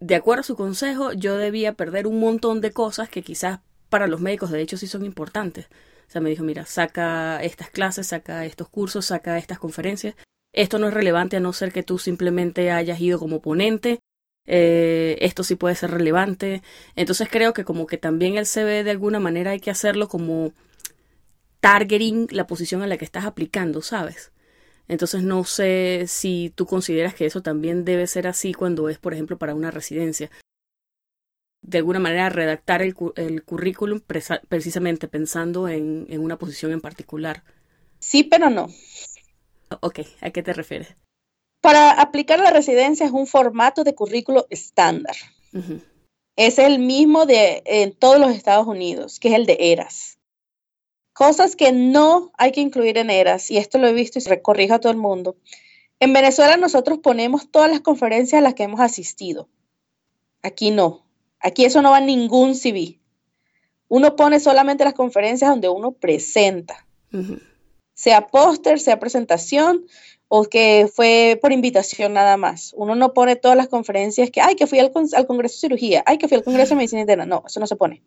de acuerdo a su consejo, yo debía perder un montón de cosas que quizás para los médicos de hecho sí son importantes. O sea, me dijo, mira, saca estas clases, saca estos cursos, saca estas conferencias. Esto no es relevante a no ser que tú simplemente hayas ido como ponente. Eh, esto sí puede ser relevante. Entonces creo que como que también el CV de alguna manera hay que hacerlo como targeting la posición a la que estás aplicando, ¿sabes? Entonces no sé si tú consideras que eso también debe ser así cuando es, por ejemplo, para una residencia. De alguna manera redactar el, el currículum precisamente pensando en, en, una posición en particular. Sí, pero no. Ok, ¿a qué te refieres? Para aplicar la residencia es un formato de currículo estándar. Es el mismo de en todos los Estados Unidos, que es el de ERAS. Cosas que no hay que incluir en ERAS, y esto lo he visto y se a todo el mundo. En Venezuela nosotros ponemos todas las conferencias a las que hemos asistido. Aquí no. Aquí eso no va en ningún CV. Uno pone solamente las conferencias donde uno presenta. Sea póster, sea presentación o que fue por invitación nada más. Uno no pone todas las conferencias que, ay, que fui al, al Congreso de Cirugía, ay, que fui al Congreso de Medicina Interna. No, eso no se pone.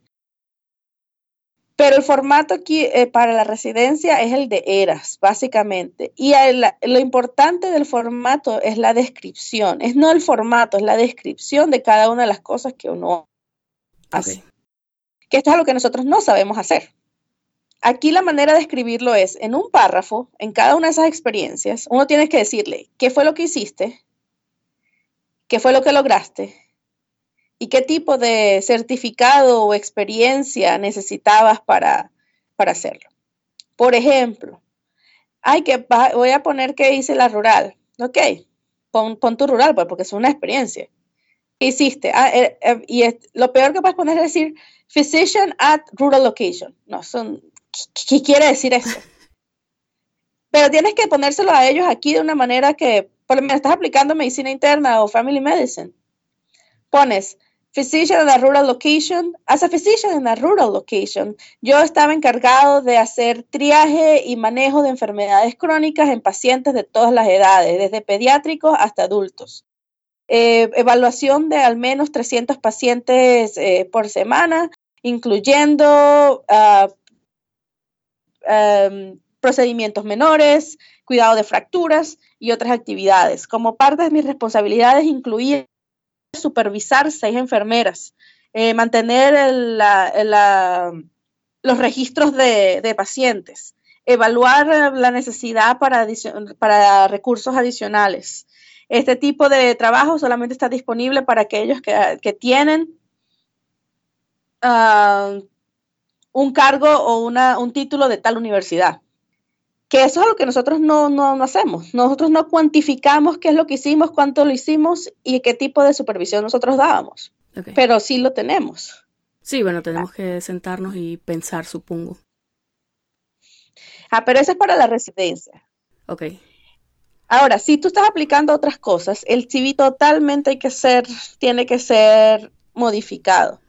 Pero el formato aquí eh, para la residencia es el de eras, básicamente. Y lo importante del formato es la descripción. Es no el formato, es la descripción de cada una de las cosas que uno hace. Que esto es lo que nosotros no sabemos hacer. Aquí la manera de escribirlo es en un párrafo, en cada una de esas experiencias, uno tiene que decirle qué fue lo que hiciste, qué fue lo que lograste, y qué tipo de certificado o experiencia necesitabas para, para hacerlo. Por ejemplo, ay, que voy a poner que hice la rural. Ok, pon, tu rural, pues, porque es una experiencia. ¿Qué hiciste? Ah, eh, eh, y lo peor que puedes poner es decir physician at rural location. No, son, ¿qué, quiere decir eso? Pero tienes que ponérselo a ellos aquí de una manera que, por ejemplo, estás aplicando medicina interna o family medicine. Pones physician in a rural location. As a physician in a rural location, yo estaba encargado de hacer triaje y manejo de enfermedades crónicas en pacientes de todas las edades, desde pediátricos hasta adultos. Eh, evaluación de al menos 300 pacientes eh, por semana, incluyendo ah, em, procedimientos menores, cuidado de fracturas y otras actividades. Como parte de mis responsabilidades incluía supervisar seis enfermeras, eh, mantener los registros de, pacientes, evaluar la necesidad para, para recursos adicionales. Este tipo de trabajo solamente está disponible para aquellos que, tienen ah, un cargo o un título de tal universidad que eso es lo que nosotros no, no, hacemos. Nosotros no cuantificamos qué es lo que hicimos, cuánto lo hicimos y qué tipo de supervisión nosotros dábamos. Pero sí lo tenemos. Sí, bueno, tenemos que sentarnos y pensar, supongo. Ah, pero eso es para la residencia. Ok. Ahora, si tú estás aplicando otras cosas, el CV totalmente hay que ser, tiene que ser modificado.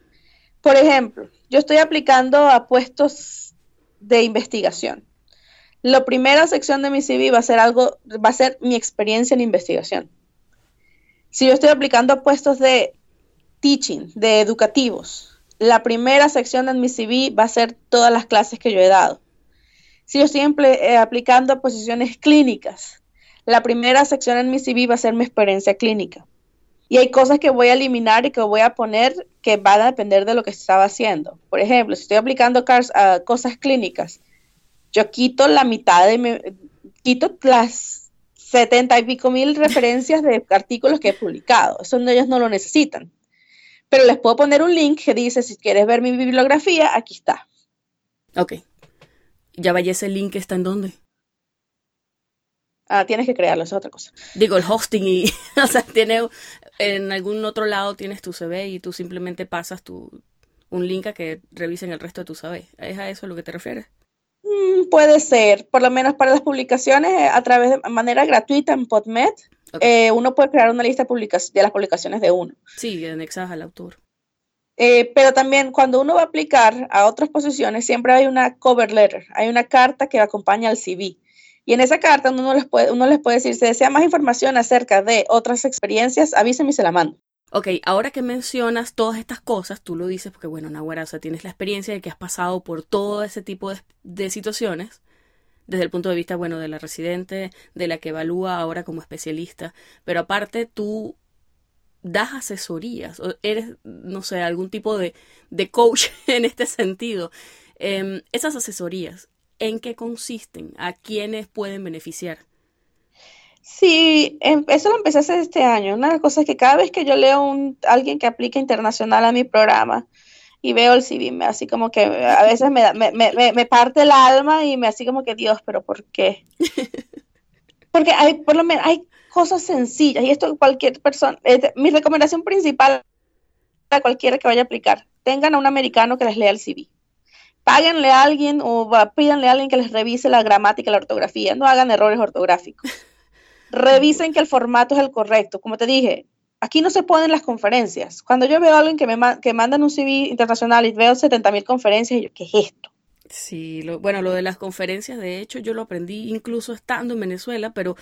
Por ejemplo, yo estoy aplicando a puestos de investigación. La primera sección de mi CV va a ser algo, va a ser mi experiencia en investigación. Si yo estoy aplicando a puestos de teaching, de educativos, la primera sección de mi CV va a ser todas las clases que yo he dado. Si yo estoy eh, aplicando a posiciones clínicas, la primera sección en mi CV va a ser mi experiencia clínica. Y hay cosas que voy a eliminar y que voy a poner que van a depender de lo que estaba haciendo. Por ejemplo, si estoy aplicando a cosas clínicas, yo quito la mitad de, quito las setenta y pico mil referencias de artículos que he publicado. Eso ellos no lo necesitan. Pero les puedo poner un link que dice, si quieres ver mi bibliografía, aquí está. Ok. Ya vaya ese link, ¿está en dónde? Ah, tienes que crearlo, eso es otra cosa. Digo, el hosting y, o sea, tiene, en algún otro lado tienes tu CV y tú simplemente pasas tu, un link a que revisen el resto de tu CV. ¿Es a eso a lo que te refieres? Mm, puede ser, por lo menos para las publicaciones eh, a través de manera gratuita en PodMed. Eh, uno puede crear una lista de, de, las publicaciones de uno. Sí, anexadas al autor. Eh, pero también cuando uno va a aplicar a otras posiciones, siempre hay una cover letter, hay una carta que acompaña al CV. Y en esa carta uno les puede, uno les puede decir, si desea más información acerca de otras experiencias, avíseme y se la mando. Ok, ahora que mencionas todas estas cosas, tú lo dices porque, bueno, Nahuara, o sea, tienes la experiencia de que has pasado por todo ese tipo de, situaciones, desde el punto de vista, bueno, de la residente, de la que evalúa ahora como especialista, pero aparte tú das asesorías, o eres, no sé, algún tipo de, de coach en este sentido. Em, esas asesorías, ¿en qué consisten? ¿A quiénes pueden beneficiar? Sí, em, eso lo empecé a hacer este año. Una de las cosas es que cada vez que yo leo un alguien que aplica internacional a mi programa y veo el CV, me así como que a veces me, me, me, me parte el alma y me así como que Dios, pero ¿por qué? Porque hay, por lo menos, hay cosas sencillas y esto cualquier persona, mi recomendación principal a cualquiera que vaya a aplicar, tengan a un americano que les lea el CV. Páguenle a alguien o pídanle a alguien que les revise la gramática y la ortografía, no hagan errores ortográficos revisen que el formato es el correcto. Como te dije, aquí no se ponen las conferencias. Cuando yo veo a alguien que me que mandan un CV internacional y veo 70 mil conferencias, yo, ¿qué es esto? Sí, bueno, lo de las conferencias, de hecho, yo lo aprendí incluso estando en Venezuela, pero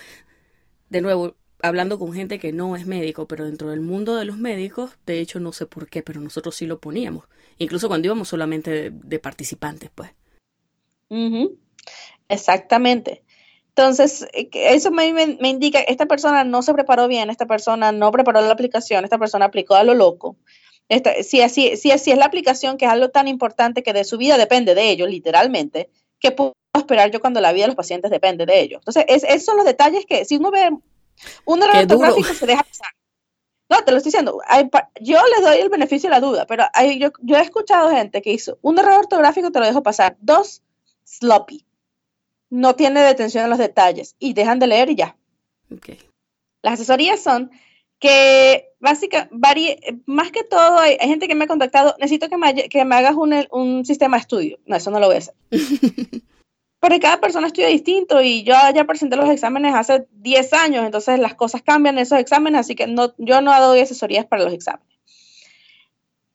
de nuevo, hablando con gente que no es médico, pero dentro del mundo de los médicos, de hecho no sé por qué, pero nosotros sí lo poníamos. Incluso cuando íbamos solamente de, participantes, pues. Exactamente. Entonces, eh, eso me, me, indica, esta persona no se preparó bien, esta persona no preparó la aplicación, esta persona aplicó a lo loco. Esta, si, así, si así es la aplicación, que es algo tan importante que de su vida depende de ellos, literalmente, que puedo esperar yo cuando la vida de los pacientes depende de ellos. Entonces, esos son los detalles que si uno ve un error ortográfico se deja pasar. No, te lo estoy diciendo. yo le doy el beneficio de la duda, pero yo, yo he escuchado gente que hizo un error ortográfico, te lo dejo pasar. Dos, sloppy no tiene detención en los detalles y dejan de leer y ya. Las asesorías son que básicamente, más que todo, hay, gente que me ha contactado, necesito que me, que me hagas un, un, sistema de estudio. No, eso no lo voy a hacer. Porque cada persona estudia distinto y yo ya presenté los exámenes hace 10 años, entonces las cosas cambian en esos exámenes, así que no, yo no doy asesorías para los exámenes.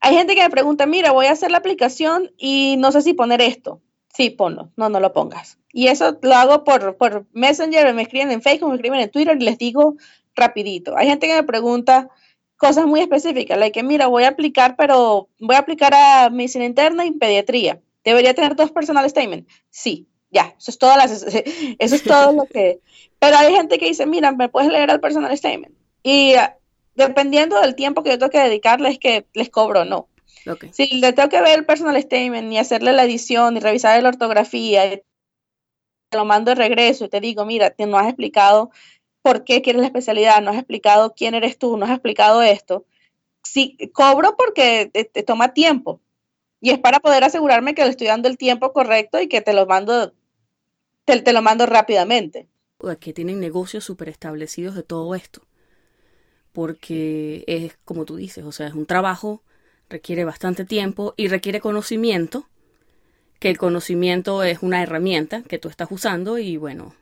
Hay gente que me pregunta, mira, voy a hacer la aplicación y no sé si poner esto. Sí, ponlo. No, no lo pongas. Y eso lo hago por, por Messenger, me escriben en Facebook, me escriben en Twitter y les digo rapidito. Hay gente que me pregunta cosas muy específicas, like que mira, voy a aplicar, pero voy a aplicar a medicina interna y pediatría. ¿Debería tener dos personal statements? Sí, ya, eso es todo, eso es todo lo que... Pero hay gente que dice, mira, ¿me puedes leer el personal statement? Y ah, dependiendo del tiempo que yo tengo que dedicarles, es que les cobro o no. Si le tengo que ver el personal statement, ni hacerle la edición, ni revisar la ortografía, te lo mando de regreso y te digo, mira, te, no has explicado por qué quieres la especialidad, no has explicado quién eres tú, no has explicado esto. Sí, cobro porque te, toma tiempo y es para poder asegurarme que le estoy dando el tiempo correcto y que te lo mando, te, te lo mando rápidamente. Que tienen negocios súper establecidos de todo esto, porque es como tú dices, o sea, es un trabajo requiere bastante tiempo y requiere conocimiento, que el conocimiento es una herramienta que tú estás usando y bueno,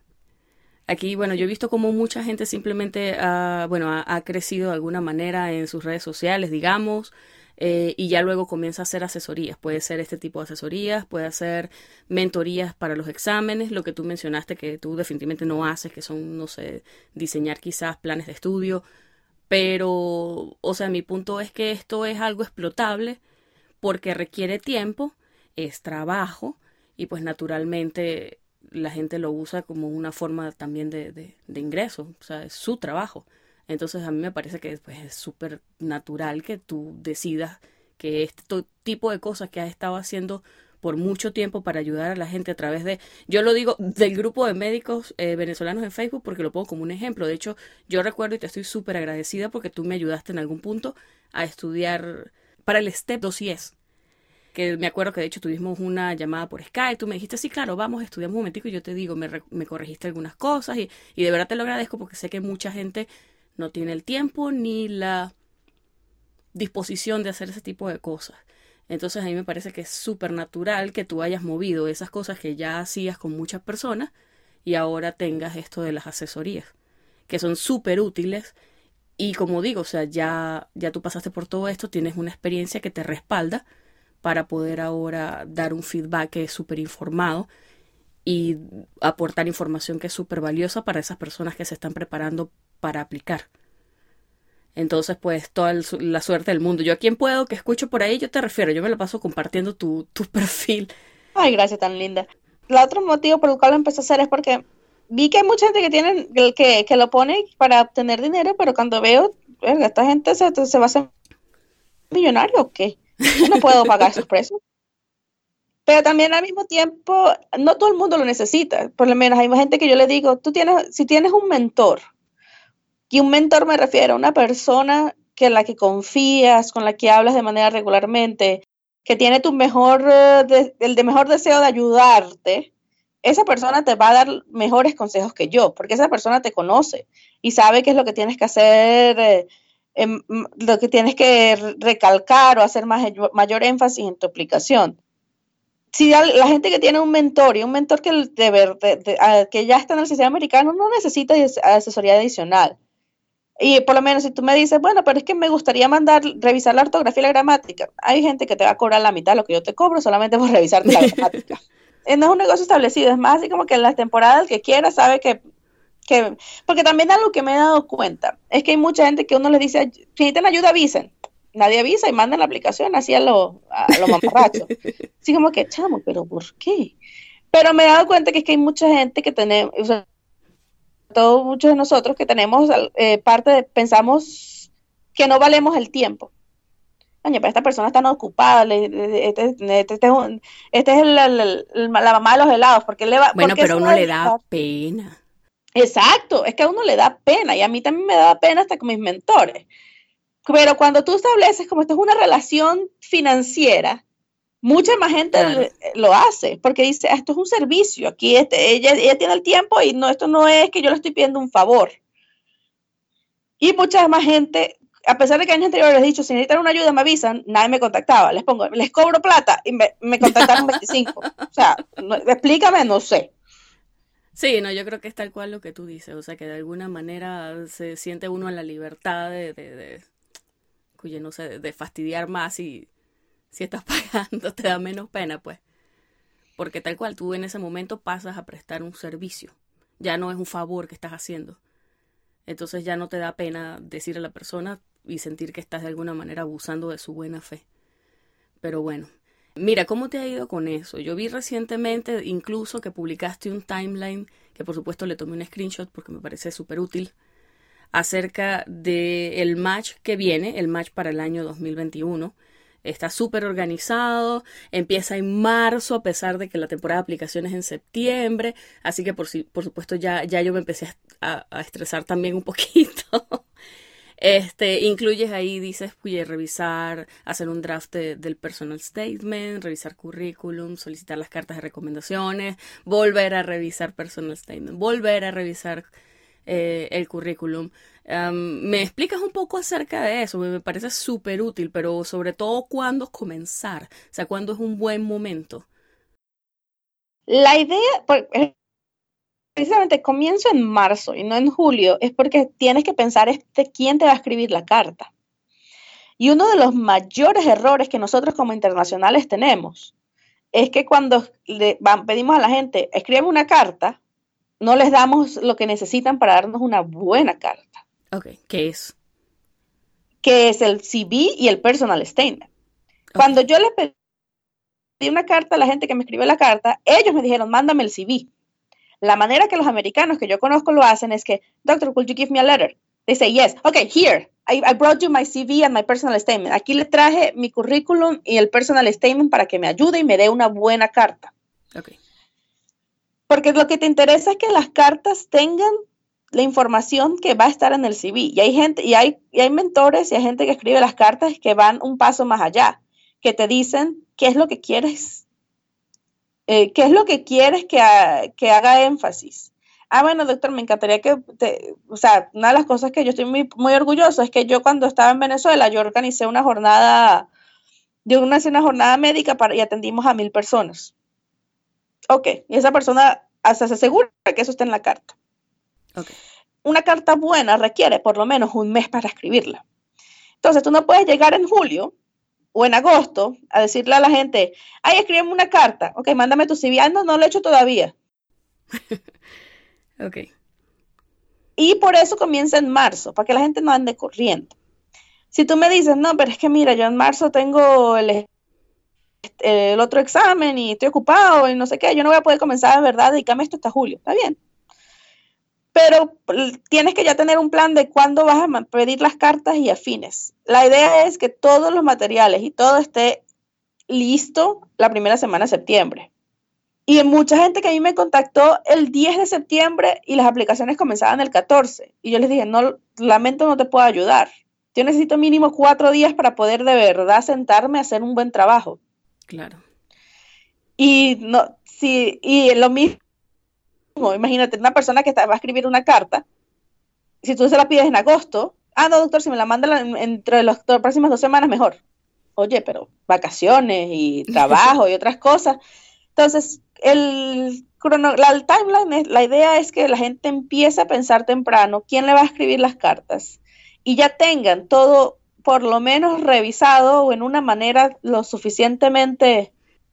aquí, bueno, yo he visto como mucha gente simplemente ha, bueno, ha, crecido de alguna manera en sus redes sociales, digamos, eh, y ya luego comienza a hacer asesorías. Puede ser este tipo de asesorías, puede hacer mentorías para los exámenes, lo que tú mencionaste que tú definitivamente no haces, que son, no sé, diseñar quizás planes de estudio, pero, o sea, mi punto es que esto es algo explotable porque requiere tiempo, es trabajo y pues naturalmente la gente lo usa como una forma también de, de, ingreso, o sea, es su trabajo. Entonces a mí me parece que pues, es súper natural que tú decidas que este tipo de cosas que has estado haciendo por mucho tiempo para ayudar a la gente a través de, yo lo digo, del grupo de médicos eh, venezolanos en Facebook porque lo pongo como un ejemplo. De hecho, yo recuerdo y te estoy súper agradecida porque tú me ayudaste en algún punto a estudiar para el STEP 2 es que me acuerdo que de hecho tuvimos una llamada por Skype, tú me dijiste, sí, claro, vamos a estudiar un momentico y yo te digo, me, me corregiste algunas cosas y, y de verdad te lo agradezco porque sé que mucha gente no tiene el tiempo ni la disposición de hacer ese tipo de cosas. Entonces a mí me parece que es súper natural que tú hayas movido esas cosas que ya hacías con muchas personas y ahora tengas esto de las asesorías, que son súper útiles. Y como digo, o sea, ya, ya tú pasaste por todo esto, tienes una experiencia que te respalda para poder ahora dar un feedback que súper informado y aportar información que es súper valiosa para esas personas que se están preparando para aplicar. Entonces, pues, toda la suerte del mundo. Yo a quien puedo que escucho por ahí, yo te refiero, yo me lo paso compartiendo tu, tu perfil. Ay, gracias, tan linda. El otro motivo por el cual lo empecé a hacer es porque vi que hay mucha gente que tiene, que, que lo pone para obtener dinero, pero cuando veo, verga, esta gente se, se va a hacer millonario o qué? Yo no puedo pagar esos precios. Pero también al mismo tiempo, no todo el mundo lo necesita. Por lo menos hay gente que yo le digo, tú tienes, si tienes un mentor, y un mentor me refiero a una persona que la que confías, con la que hablas de manera regularmente, que tiene tu mejor, eh, el de mejor deseo de ayudarte, esa persona te va a dar mejores consejos que yo, porque esa persona te conoce y sabe qué es lo que tienes que hacer, eh, em, lo que tienes que recalcar o hacer más, mayor énfasis en tu aplicación. Si la gente que tiene un mentor y un mentor que, que ya está en el sistema americano no necesita asesoría adicional. Y por lo menos si tú me dices, bueno, pero es que me gustaría mandar, revisar la ortografía y la gramática, hay gente que te va a cobrar la mitad de lo que yo te cobro solamente por revisarte la gramática. Eh, no es un negocio establecido, es más así como que en las temporadas el que quiera sabe que que, porque también algo que me he dado cuenta es que hay mucha gente que uno les dice, si necesitan ayuda, avisen. Nadie avisa y mandan la aplicación así a los a lo mamarrachos. así como que, chamo, pero ¿por qué? Pero me he dado cuenta que es que hay mucha gente que tenemos, o sea, todos muchos de nosotros que tenemos eh, parte de, pensamos que no valemos el tiempo. Oye, pero esta persona está no ocupada, este, este, este, es, este es la mamá de los helados, porque le va... Bueno, pero a uno le da pena. Exacto, es que a uno le da pena y a mí también me da pena hasta con mis mentores. Pero cuando tú estableces como esto es una relación financiera, mucha más gente lo hace porque dice, esto es un servicio, aquí este, ella, ella tiene el tiempo y no, esto no es que yo le estoy pidiendo un favor. Y mucha más gente, a pesar de que años anteriores les he dicho, si necesitan una ayuda me avisan, nadie me contactaba. Les pongo, les cobro plata y me, me contactaron 25. o sea, explícame, no sé. Sí, no, yo creo que es tal cual lo que tú dices, o sea, que de alguna manera se siente uno en la libertad de, de, no sé, de fastidiar más y si estás pagando te da menos pena, pues. Porque tal cual, tú en ese momento pasas a prestar un servicio. Ya no es un favor que estás haciendo. Entonces ya no te da pena decir a la persona y sentir que estás de alguna manera abusando de su buena fe. Pero bueno, mira, ¿cómo te ha ido con eso? Yo vi recientemente incluso que publicaste un timeline, que por supuesto le tomé un screenshot porque me parece súper útil, acerca del el match que viene, el match para el año 2021 está súper organizado, empieza en marzo a pesar de que la temporada de aplicaciones es en septiembre, así que por, por supuesto ya, ya yo me empecé a, estresar también un poquito. Este, incluyes ahí, dices, pude revisar, hacer un draft del personal statement, revisar currículum, solicitar las cartas de recomendaciones, volver a revisar personal statement, volver a revisar eh, el currículum. ¿Me explicas un poco acerca de eso? Me parece súper útil, pero sobre todo cuándo comenzar, o sea, cuándo es un buen momento. La idea, precisamente comienzo en marzo y no en julio, es porque tienes que pensar este, quién te va a escribir la carta. Y uno de los mayores errores que nosotros como internacionales tenemos es que cuando le pedimos a la gente, escribe una carta, no les damos lo que necesitan para darnos una buena carta. Ok, ¿qué es? Que es el CV y el personal statement. Cuando yo les pedí una carta a la gente que me escribe la carta, ellos me dijeron, mándame el CV. La manera que los americanos que yo conozco lo hacen es que, doctor, could you give me a letter? They say, yes. Okay, here. I, I, brought you my CV and my personal statement. Aquí le traje mi currículum y el personal statement para que me ayude y me dé una buena carta. Okay. Porque lo que te interesa es que las cartas tengan la información que va a estar en el CV. Y hay gente, y hay, y hay mentores y hay gente que escribe las cartas que van un paso más allá, que te dicen qué es lo que quieres, eh, qué es lo que quieres que, haga énfasis. Ah, bueno, doctor, me encantaría que, o sea, una de las cosas que yo estoy muy, orgulloso es que yo cuando estaba en Venezuela, yo organicé una jornada, yo organicé una jornada médica para, y atendimos a mil personas. Ok, y esa persona se asegura que eso está en la carta. Okay. Una carta buena requiere por lo menos un mes para escribirla. Entonces, tú no puedes llegar en julio o en agosto a decirle a la gente, ay, escríbeme una carta. Ok, mándame tu CV. Ah, no, no lo he hecho todavía. ok. Y por eso comienza en marzo, para que la gente no ande corriendo. Si tú me dices, no, pero es que mira, yo en marzo tengo el el otro examen y estoy ocupado y no sé qué, yo no voy a poder comenzar verdad, dedicarme esto hasta julio, está bien. Pero tienes que ya tener un plan de cuándo vas a pedir las cartas y afines. La idea es que todos los materiales y todo esté listo la primera semana de septiembre. Y mucha gente que a mí me contactó el 10 de septiembre y las aplicaciones comenzaban el 14. Y yo les dije, no, lamento, no te puedo ayudar. Yo necesito mínimo cuatro días para poder de verdad sentarme a hacer un buen trabajo. Claro. Y no, sí, y lo mismo, imagínate, una persona que va a escribir una carta, si tú se la pides en agosto, ah, no, doctor, si me la manda entre las próximas dos semanas, mejor. Oye, pero vacaciones y trabajo y otras cosas. Entonces, el, la, el timeline, la idea es que la gente empiece a pensar temprano quién le va a escribir las cartas y ya tengan todo por lo menos revisado o en una manera lo suficientemente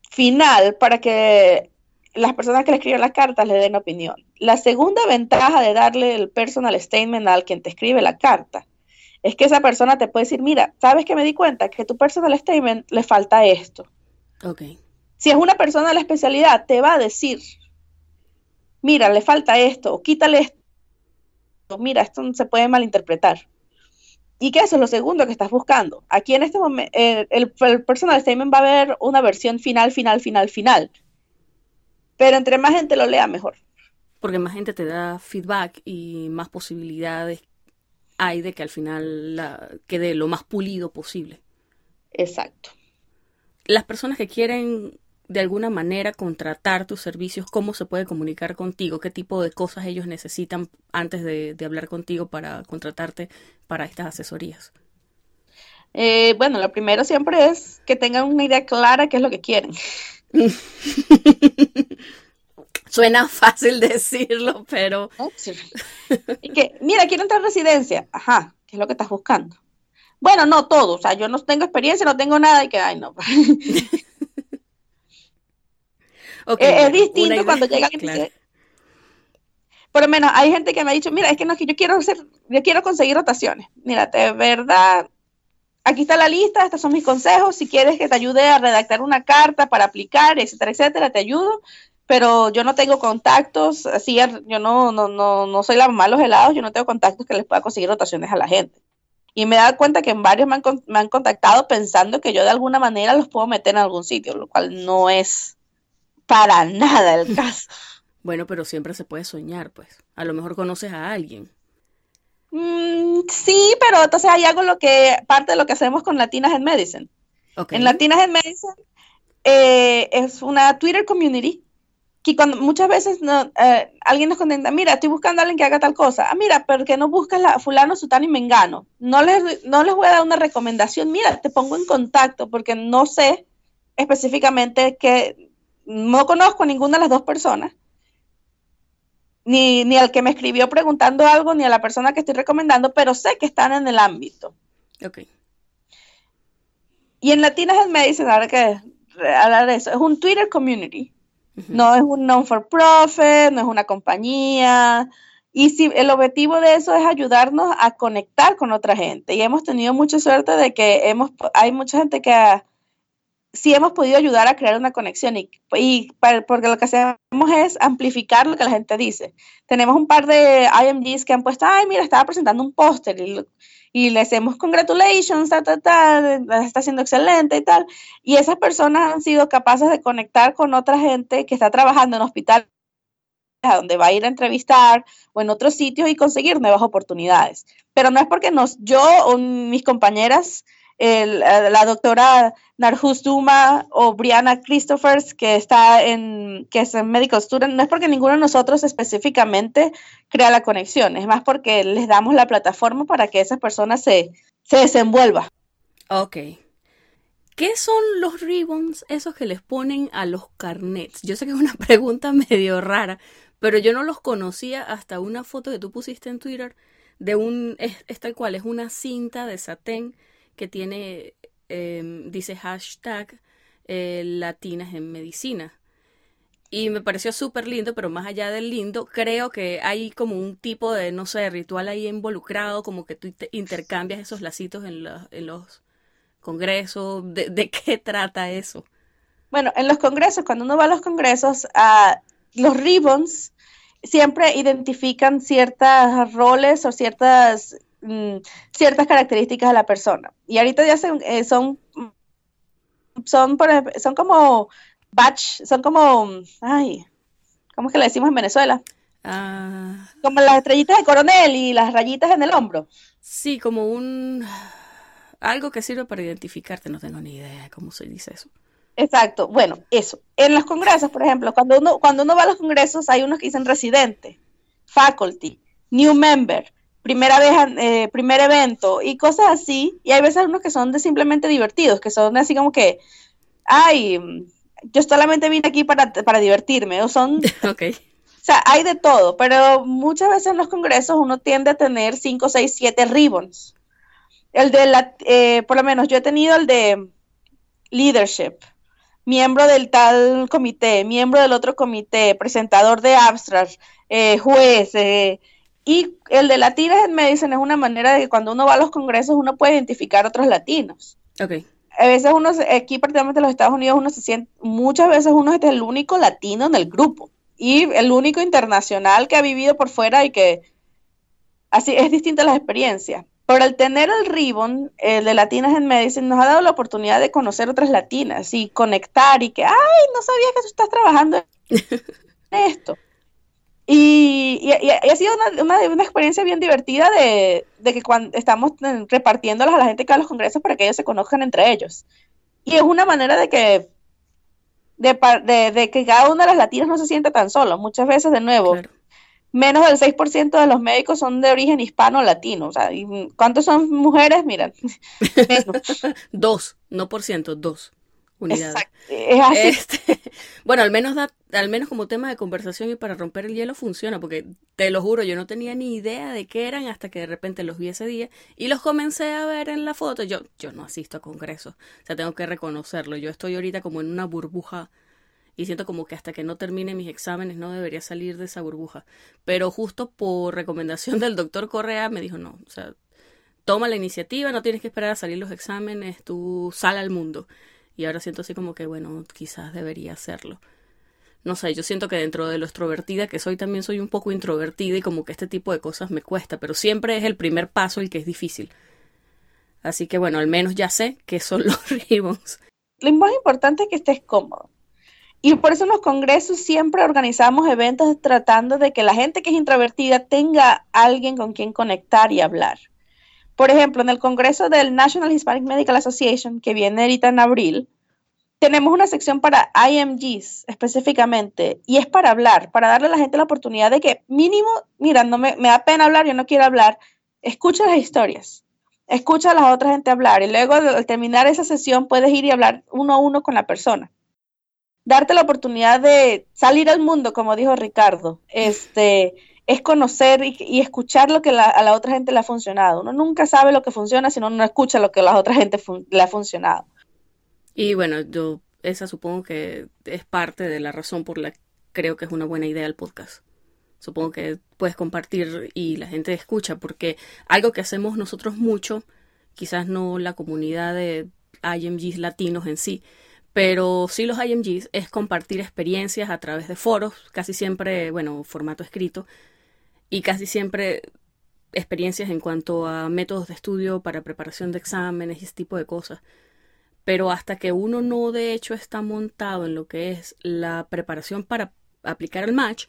final para que las personas que le escriben las cartas le den opinión. La segunda ventaja de darle el personal statement al quien te escribe la carta es que esa persona te puede decir, mira, ¿sabes que me di cuenta? Que tu personal statement le falta esto. Ok. Si es una persona de la especialidad, te va a decir, mira, le falta esto, o quítale esto, mira, esto se puede malinterpretar. Y que eso es lo segundo que estás buscando. Aquí en este momento, eh, el, el, personal statement va a haber una versión final, final, final, final. Pero entre más gente lo lea, mejor. Porque más gente te da feedback y más posibilidades hay de que al final la, quede lo más pulido posible. Exacto. Las personas que quieren de alguna manera contratar tus servicios, ¿cómo se puede comunicar contigo? ¿Qué tipo de cosas ellos necesitan antes de, de hablar contigo para contratarte para estas asesorías? Eh, bueno, lo primero siempre es que tengan una idea clara de qué es lo que quieren. Suena fácil decirlo, pero... y que, mira, quiero entrar a residencia. Ajá, ¿qué es lo que estás buscando? Bueno, no todo, o sea, yo no tengo experiencia, no tengo nada y que, ay, no. okay, es, es, distinto cuando llega alguien claro. por lo menos hay gente que me ha dicho, mira, es que no, que yo quiero hacer, yo quiero conseguir rotaciones. Mira, de verdad, aquí está la lista, estos son mis consejos, si quieres que te ayude a redactar una carta para aplicar, etcétera, etcétera, te ayudo, pero yo no tengo contactos, así yo no, no, no, no soy la mamá de los helados, yo no tengo contactos que les pueda conseguir rotaciones a la gente. Y me he dado cuenta que en varios me han, me han contactado pensando que yo de alguna manera los puedo meter en algún sitio, lo cual no es para nada el caso. Bueno, pero siempre se puede soñar, pues. A lo mejor conoces a alguien. Mm, sí, pero entonces hay algo lo que, parte de lo que hacemos con Latinas en Medicine. Okay. En Latinas en Medicine eh, es una Twitter community que cuando muchas veces no, eh, alguien nos contenta, mira, estoy buscando a alguien que haga tal cosa. Ah, mira, pero que no buscas a fulano, sutano y mengano. No les, no les voy a dar una recomendación. Mira, te pongo en contacto porque no sé específicamente que no conozco a ninguna de las dos personas. Ni, ni al que me escribió preguntando algo, ni a la persona que estoy recomendando, pero sé que están en el ámbito. Ok. Y en Latinas Health Medicine, ahora que hablar de eso, es un Twitter community. Uh -huh. No es un non-for-profit, no es una compañía. Y si el objetivo de eso es ayudarnos a conectar con otra gente. Y hemos tenido mucha suerte de que hemos, hay mucha gente que ha, sí hemos podido ayudar a crear una conexión y, porque lo que hacemos es amplificar lo que la gente dice. Tenemos un par de IMGs que han puesto, ay, mira, estaba presentando un póster y, y le hacemos congratulations, ta, ta, ta, está haciendo excelente y tal. Y esas personas han sido capaces de conectar con otra gente que está trabajando en hospitales a donde va a ir a entrevistar o en otros sitios y conseguir nuevas oportunidades. Pero no es porque nos, yo o mis compañeras el, la doctora Narjus Duma o Brianna Christophers, que está en, que es en Medical Student, no es porque ninguno de nosotros específicamente crea la conexión, es más porque les damos la plataforma para que esas personas se, se desenvuelvan. Ok. ¿Qué son los ribbons esos que les ponen a los carnets? Yo sé que es una pregunta medio rara, pero yo no los conocía hasta una foto que tú pusiste en Twitter de un, es, es tal cual, es una cinta de satén que tiene, eh, dice hashtag eh, latinas en medicina. Y me pareció súper lindo, pero más allá del lindo, creo que hay como un tipo de, no sé, ritual ahí involucrado, como que tú te intercambias esos lacitos en, la, en los congresos. ¿De, ¿De, qué trata eso? Bueno, en los congresos, cuando uno va a los congresos, uh, los ribbons siempre identifican ciertos roles o ciertas mm, ciertas características de la persona. Y ahorita ya se, eh, son, son, por ejemplo, son como batch, son como, ay, ¿cómo es que le decimos en Venezuela? Uh, como las estrellitas de coronel y las rayitas en el hombro. Sí, como un, algo que sirve para identificarte, no tengo ni idea cómo se dice eso. Exacto, bueno, eso. En los congresos, por ejemplo, cuando uno, cuando uno va a los congresos, hay unos que dicen residente, faculty, new member, primera vez, eh, primer evento y cosas así. Y hay veces unos que son de simplemente divertidos, que son así como que, ay, yo solamente vine aquí para, para divertirme, o son... Okay. O sea, hay de todo, pero muchas veces en los congresos uno tiende a tener 5, 6, 7 ribbons. El de la, eh, por lo menos yo he tenido el de leadership, miembro del tal comité, miembro del otro comité, presentador de abstract, eh, juez, eh, y el de Latinas en Medicine es una manera de que cuando uno va a los congresos uno puede identificar otros latinos. Ok. A veces uno, aquí particularmente en los Estados Unidos, uno se siente, muchas veces uno es el único latino en el grupo y el único internacional que ha vivido por fuera y que así es distinta la experiencia. Pero al tener el ribbon el de Latinas en Medicine nos ha dado la oportunidad de conocer otras latinas y conectar y que, ay, no sabía que tú estás trabajando en esto. Y, ha sido una, una, experiencia bien divertida de, que cuando estamos repartiéndolas a la gente que va a los congresos para que ellos se conozcan entre ellos. Y es una manera de que, de, que cada una de las latinas no se sienta tan solo. Muchas veces, de nuevo, menos del 6% de los médicos son de origen hispano-latino. O sea, ¿cuántos son mujeres? Mira, dos, no por ciento, dos unidades. Así. Este, bueno, al menos da, al menos como tema de conversación y para romper el hielo funciona, porque te lo juro, yo no tenía ni idea de qué eran hasta que de repente los vi ese día y los comencé a ver en la foto. Yo, yo no asisto a congresos, o sea, tengo que reconocerlo. Yo estoy ahorita como en una burbuja y siento como que hasta que no termine mis exámenes no debería salir de esa burbuja. Pero justo por recomendación del doctor Correa me dijo, no, o sea, toma la iniciativa, no tienes que esperar a salir los exámenes, tú sal al mundo. Y ahora siento así como que, bueno, quizás debería hacerlo. No sé, yo siento que dentro de lo extrovertida que soy también soy un poco introvertida y como que este tipo de cosas me cuesta, pero siempre es el primer paso el que es difícil. Así que bueno, al menos ya sé que son los ribbons. Lo más importante es que estés cómodo. Y por eso en los congresos siempre organizamos eventos tratando de que la gente que es introvertida tenga alguien con quien conectar y hablar. Por ejemplo, en el congreso del National Hispanic Medical Association, que viene ahorita en abril, tenemos una sección para IMGs específicamente, y es para hablar, para darle a la gente la oportunidad de que mínimo, mira, no me, da pena hablar, yo no quiero hablar, escucha las historias, escucha a la otra gente hablar, y luego al terminar esa sesión puedes ir y hablar uno a uno con la persona. Darte la oportunidad de salir al mundo, como dijo Ricardo, este, es conocer y, escuchar lo que a la otra gente le ha funcionado. Uno nunca sabe lo que funciona si uno no escucha lo que a la otra gente le ha funcionado. Y bueno, yo esa supongo que es parte de la razón por la que creo que es una buena idea el podcast. Supongo que puedes compartir y la gente escucha, porque algo que hacemos nosotros mucho, quizás no la comunidad de IMGs latinos en sí, pero sí los IMGs es compartir experiencias a través de foros, casi siempre, bueno, formato escrito, y casi siempre experiencias en cuanto a métodos de estudio para preparación de exámenes y ese tipo de cosas. Pero hasta que uno no de hecho está montado en lo que es la preparación para aplicar el match,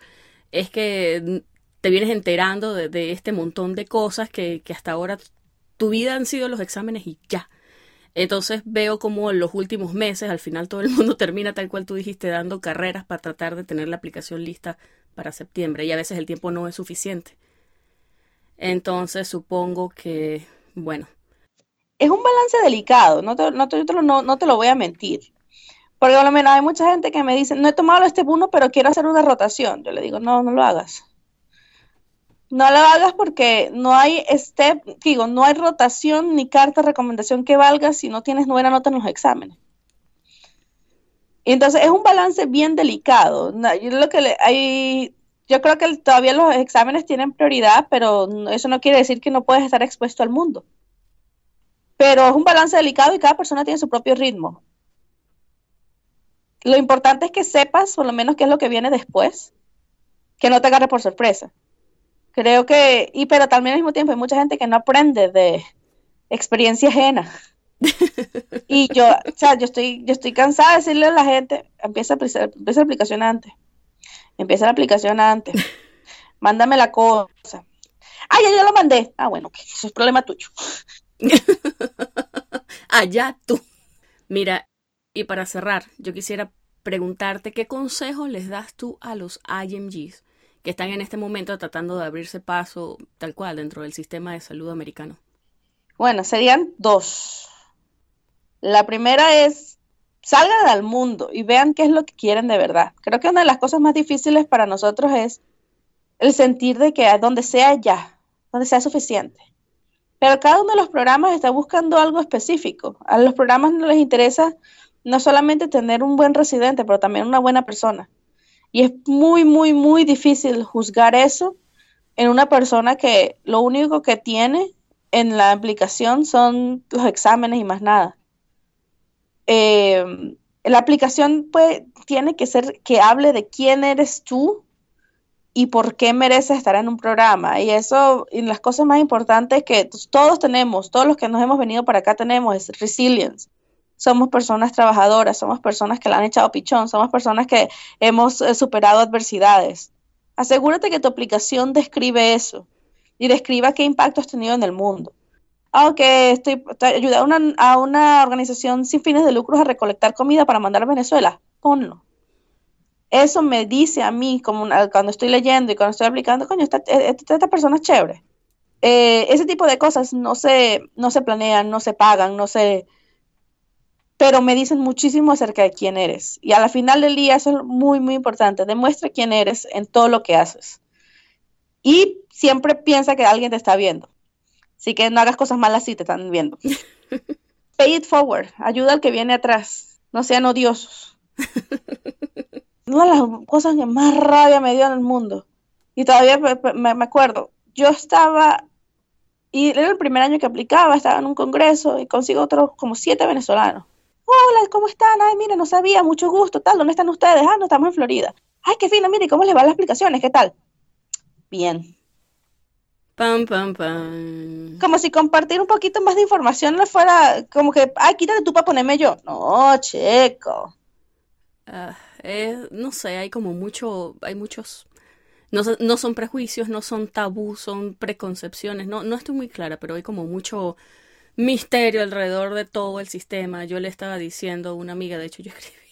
es que te vienes enterando de, este montón de cosas que, que hasta ahora tu vida han sido los exámenes y ya. Entonces veo como en los últimos meses, al final todo el mundo termina tal cual tú dijiste, dando carreras para tratar de tener la aplicación lista para septiembre y a veces el tiempo no es suficiente. Entonces supongo que, bueno. Es un balance delicado, no te, no te, no, te lo voy a mentir. Porque por lo menos hay mucha gente que me dice, no he tomado este uno, pero quiero hacer una rotación. Yo le digo, no, no lo hagas no lo hagas porque no hay step, digo, no hay rotación ni carta de recomendación que valga si no tienes buena nota en los exámenes. Entonces es un balance bien delicado. Yo, creo que todavía los exámenes tienen prioridad, pero eso no quiere decir que no puedes estar expuesto al mundo. Pero es un balance delicado y cada persona tiene su propio ritmo. Lo importante es que sepas por lo menos qué es lo que viene después, que no te agarre por sorpresa. Creo que, y pero también al mismo tiempo hay mucha gente que no aprende de experiencia ajena. Y yo, o sea, yo estoy, yo estoy cansada de decirle a la gente, empieza, empieza la aplicación antes. Empieza la aplicación antes. Mándame la cosa. Ah, ya yo lo mandé. Ah, bueno, eso es problema tuyo. Allá tú. Mira, y para cerrar, yo quisiera preguntarte qué consejo les das tú a los IMGs que están en este momento tratando de abrirse paso tal cual dentro del sistema de salud americano? Bueno, serían dos. La primera es salgan al mundo y vean qué es lo que quieren de verdad. Creo que una de las cosas más difíciles para nosotros es el sentir de que donde sea ya, donde sea suficiente. Pero cada uno de los programas está buscando algo específico. A los programas no les interesa no solamente tener un buen residente, pero también una buena persona. Y es muy, muy, muy difícil juzgar eso en una persona que lo único que tiene en la aplicación son los exámenes y más nada. Eh, la aplicación pues, tiene que ser que hable de quién eres tú y por qué mereces estar en un programa. Y eso, y las cosas más importantes que todos tenemos, todos los que nos hemos venido para acá tenemos, es resilience. Somos personas trabajadoras, somos personas que la han echado pichón, somos personas que hemos eh, superado adversidades. Asegúrate que tu aplicación describe eso y describa qué impacto has tenido en el mundo. Aunque estoy, ayudando a una, a una organización sin fines de lucros a recolectar comida para mandar a Venezuela. Ponlo eso me dice a mí, como cuando estoy leyendo y cuando estoy aplicando, coño, esta, e, esta, persona es chévere. Eh, ese tipo de cosas no se, no se planean, no se pagan, no se... Pero me dicen muchísimo acerca de quién eres. Y a la final del día eso es muy, muy importante. Demuestra quién eres en todo lo que haces. Y siempre piensa que alguien te está viendo. Así que no hagas cosas malas si te están viendo. Pay it forward. Ayuda al que viene atrás. No sean odiosos. una de las cosas que más rabia me dio en el mundo. Y todavía me, acuerdo, yo estaba, y era el primer año que aplicaba, estaba en un congreso y consigo otros como siete venezolanos. Hola, ¿cómo están? Ay, mire, no sabía, mucho gusto, tal, ¿dónde están ustedes? Ah, no, estamos en Florida. Ay, qué fino, mire, ¿cómo les van las aplicaciones? ¿Qué tal? Bien. Pam, pam, pam. Como si compartir un poquito más de información no fuera como que, ay, quítate tú para ponerme yo. No, checo. Ah no sé, hay como mucho, hay muchos, no, no son prejuicios, no son tabús, son preconcepciones, no, no estoy muy clara, pero hay como mucho misterio alrededor de todo el sistema. Yo le estaba diciendo a una amiga, de hecho yo escribí,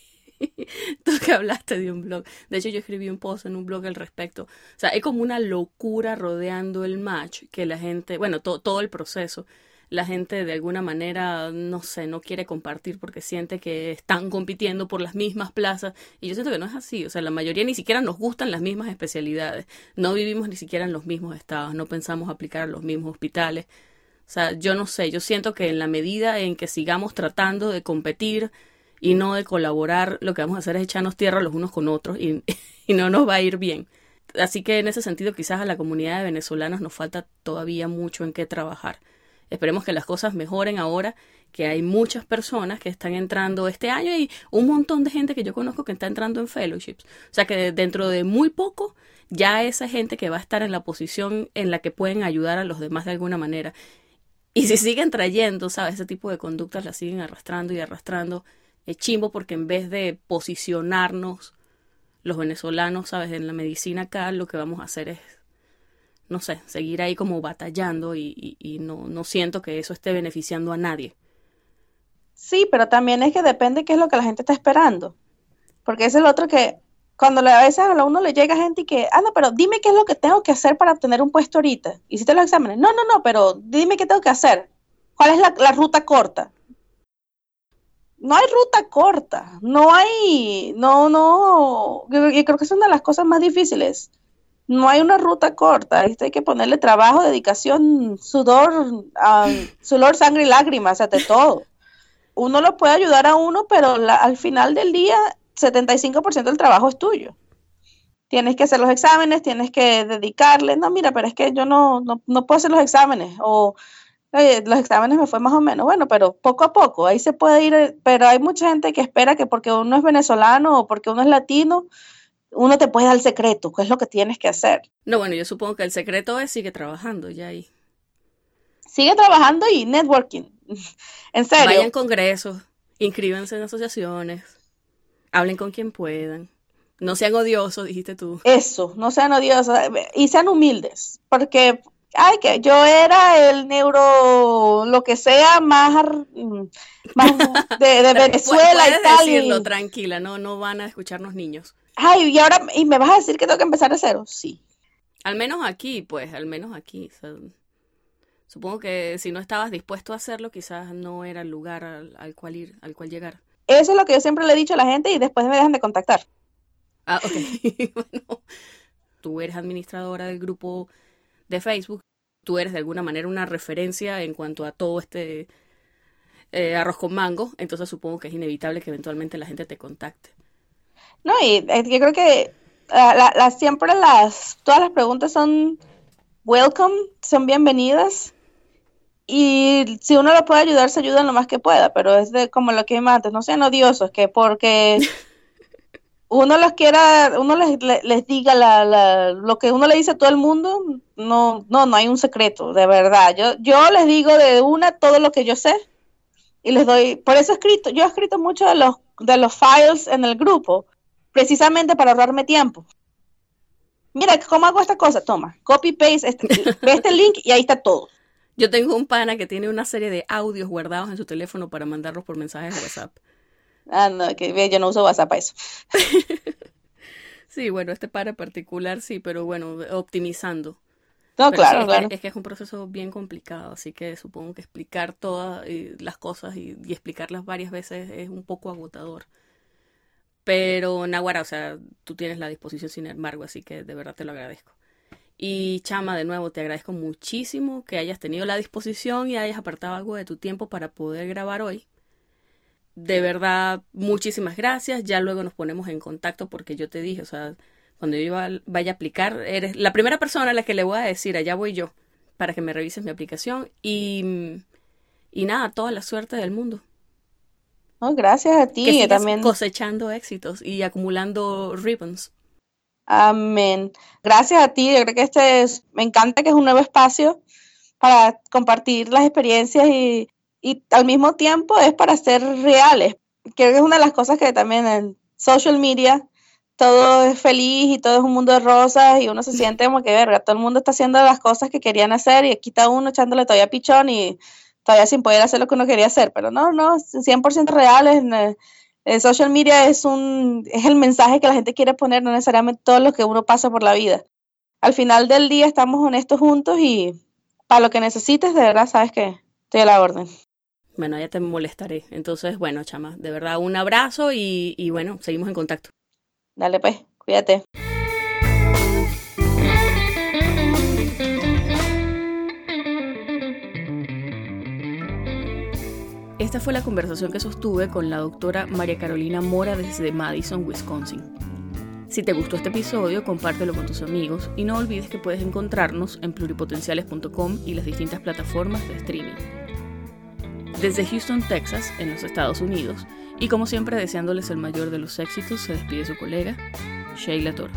tú que hablaste de un blog, de hecho yo escribí un post en un blog al respecto. O sea, hay como una locura rodeando el match que la gente, bueno, todo el proceso la gente de alguna manera, no sé, no quiere compartir porque siente que están compitiendo por las mismas plazas. Y yo siento que no es así. O sea, la mayoría ni siquiera nos gustan las mismas especialidades. No vivimos ni siquiera en los mismos estados. No pensamos aplicar los mismos hospitales. O sea, yo no sé. Yo siento que en la medida en que sigamos tratando de competir y no de colaborar, lo que vamos a hacer es echarnos tierra los unos con otros y, no nos va a ir bien. Así que en ese sentido quizás a la comunidad de venezolanos nos falta todavía mucho en qué trabajar. Esperemos que las cosas mejoren ahora, que hay muchas personas que están entrando este año y un montón de gente que yo conozco que está entrando en fellowships. O sea que dentro de muy poco ya esa gente que va a estar en la posición en la que pueden ayudar a los demás de alguna manera. Y si siguen trayendo, ¿sabes? Ese tipo de conductas las siguen arrastrando y arrastrando. Es chimbo porque en vez de posicionarnos los venezolanos, ¿sabes? En la medicina acá lo que vamos a hacer es no sé, seguir ahí como batallando y, no, no siento que eso esté beneficiando a nadie. Sí, pero también es que depende qué es lo que la gente está esperando. Porque es el otro que cuando a veces a uno le llega gente y que, anda, pero dime qué es lo que tengo que hacer para obtener un puesto ahorita. Hiciste los exámenes. No, no, no, pero dime qué tengo que hacer. ¿Cuál es la ruta corta? No hay ruta corta. No hay, no, no. Yo, creo que es una de las cosas más difíciles no hay una ruta corta, hay que ponerle trabajo, dedicación, sudor, sudor, sangre y lágrimas, de todo. Uno lo puede ayudar a uno, pero al final del día, 75% del trabajo es tuyo. Tienes que hacer los exámenes, tienes que dedicarle, no, mira, pero es que yo no, no, puedo hacer los exámenes, o los exámenes me fue más o menos, bueno, pero poco a poco, ahí se puede ir, pero hay mucha gente que espera que porque uno es venezolano o porque uno es latino, uno te puede dar el secreto, qué es lo que tienes que hacer. No, bueno, yo supongo que el secreto es sigue trabajando ya ahí. Sigue trabajando y networking. en serio. Vayan congresos, inscríbanse en asociaciones, hablen con quien puedan. No sean odiosos, dijiste tú. Eso, no sean odiosos y sean humildes, porque ay, que yo era el neuro, lo que sea, más, más de, Venezuela y tal. decirlo, tranquila, no, no van a escucharnos niños. Ay, y ahora, ¿y me vas a decir que tengo que empezar de cero? Sí. Al menos aquí, pues, al menos aquí. supongo que si no estabas dispuesto a hacerlo, quizás no era el lugar al, cual ir, al cual llegar. Eso es lo que yo siempre le he dicho a la gente y después me dejan de contactar. Ah, ok. bueno, tú eres administradora del grupo de Facebook. Tú eres de alguna manera una referencia en cuanto a todo este eh, arroz con mango, entonces supongo que es inevitable que eventualmente la gente te contacte. No, y eh, yo creo que la, la, siempre las, todas las preguntas son welcome, son bienvenidas. Y si uno lo puede ayudar, se ayuda en lo más que pueda, pero es de como lo que dije antes, no sean odiosos, que porque uno les quiera, uno les, les, diga la, lo que uno le dice a todo el mundo, no, no, no hay un secreto, de verdad. Yo, yo les digo de una todo lo que yo sé y les doy, por eso he escrito, yo he escrito mucho de los, de los files en el grupo, precisamente para ahorrarme tiempo. Mira, ¿cómo hago esta cosa? Toma, copy paste, este, ve este link y ahí está todo. Yo tengo un pana que tiene una serie de audios guardados en su teléfono para mandarlos por mensajes de WhatsApp. Ah, no, que yo no uso WhatsApp para eso. sí, bueno, este para particular sí, pero bueno, optimizando. No, claro, claro. Es que, es un proceso bien complicado, así que supongo que explicar todas eh, las cosas y, y, explicarlas varias veces es un poco agotador. Pero Nahuara, o sea, tú tienes la disposición sin embargo, así que de verdad te lo agradezco. Y Chama, de nuevo, te agradezco muchísimo que hayas tenido la disposición y hayas apartado algo de tu tiempo para poder grabar hoy. De verdad, muchísimas gracias. Ya luego nos ponemos en contacto porque yo te dije, o sea, cuando yo vaya a aplicar, eres la primera persona a la que le voy a decir, allá voy yo, para que me revises mi aplicación. Y, y nada, toda la suerte del mundo. gracias a ti. Que también cosechando éxitos y acumulando ribbons. Amén. Gracias a ti. Yo creo que este es, me encanta que es un nuevo espacio para compartir las experiencias y, y al mismo tiempo es para ser reales. Creo que es una de las cosas que también en social media todo es feliz y todo es un mundo de rosas y uno se siente como que, verga, todo el mundo está haciendo las cosas que querían hacer y aquí está uno echándole todavía pichón y todavía sin poder hacer lo que uno quería hacer. Pero no, no, 100% reales. El social media es, un, es el mensaje que la gente quiere poner, no necesariamente todo lo que uno pasa por la vida. Al final del día estamos honestos juntos y para lo que necesites, de verdad, sabes que estoy a la orden. Bueno, ya te molestaré. Entonces, bueno, chama, de verdad, un abrazo y, y bueno, seguimos en contacto. Dale pues, cuídate. Esta fue la conversación que sostuve con la doctora María Carolina Mora desde Madison, Wisconsin. Si te gustó este episodio, compártelo con tus amigos y no olvides que puedes encontrarnos en pluripotenciales.com y las distintas plataformas de streaming. Desde Houston, Texas, en los Estados Unidos, y como siempre, deseándoles el mayor de los éxitos, se despide su colega, Sheila Toro.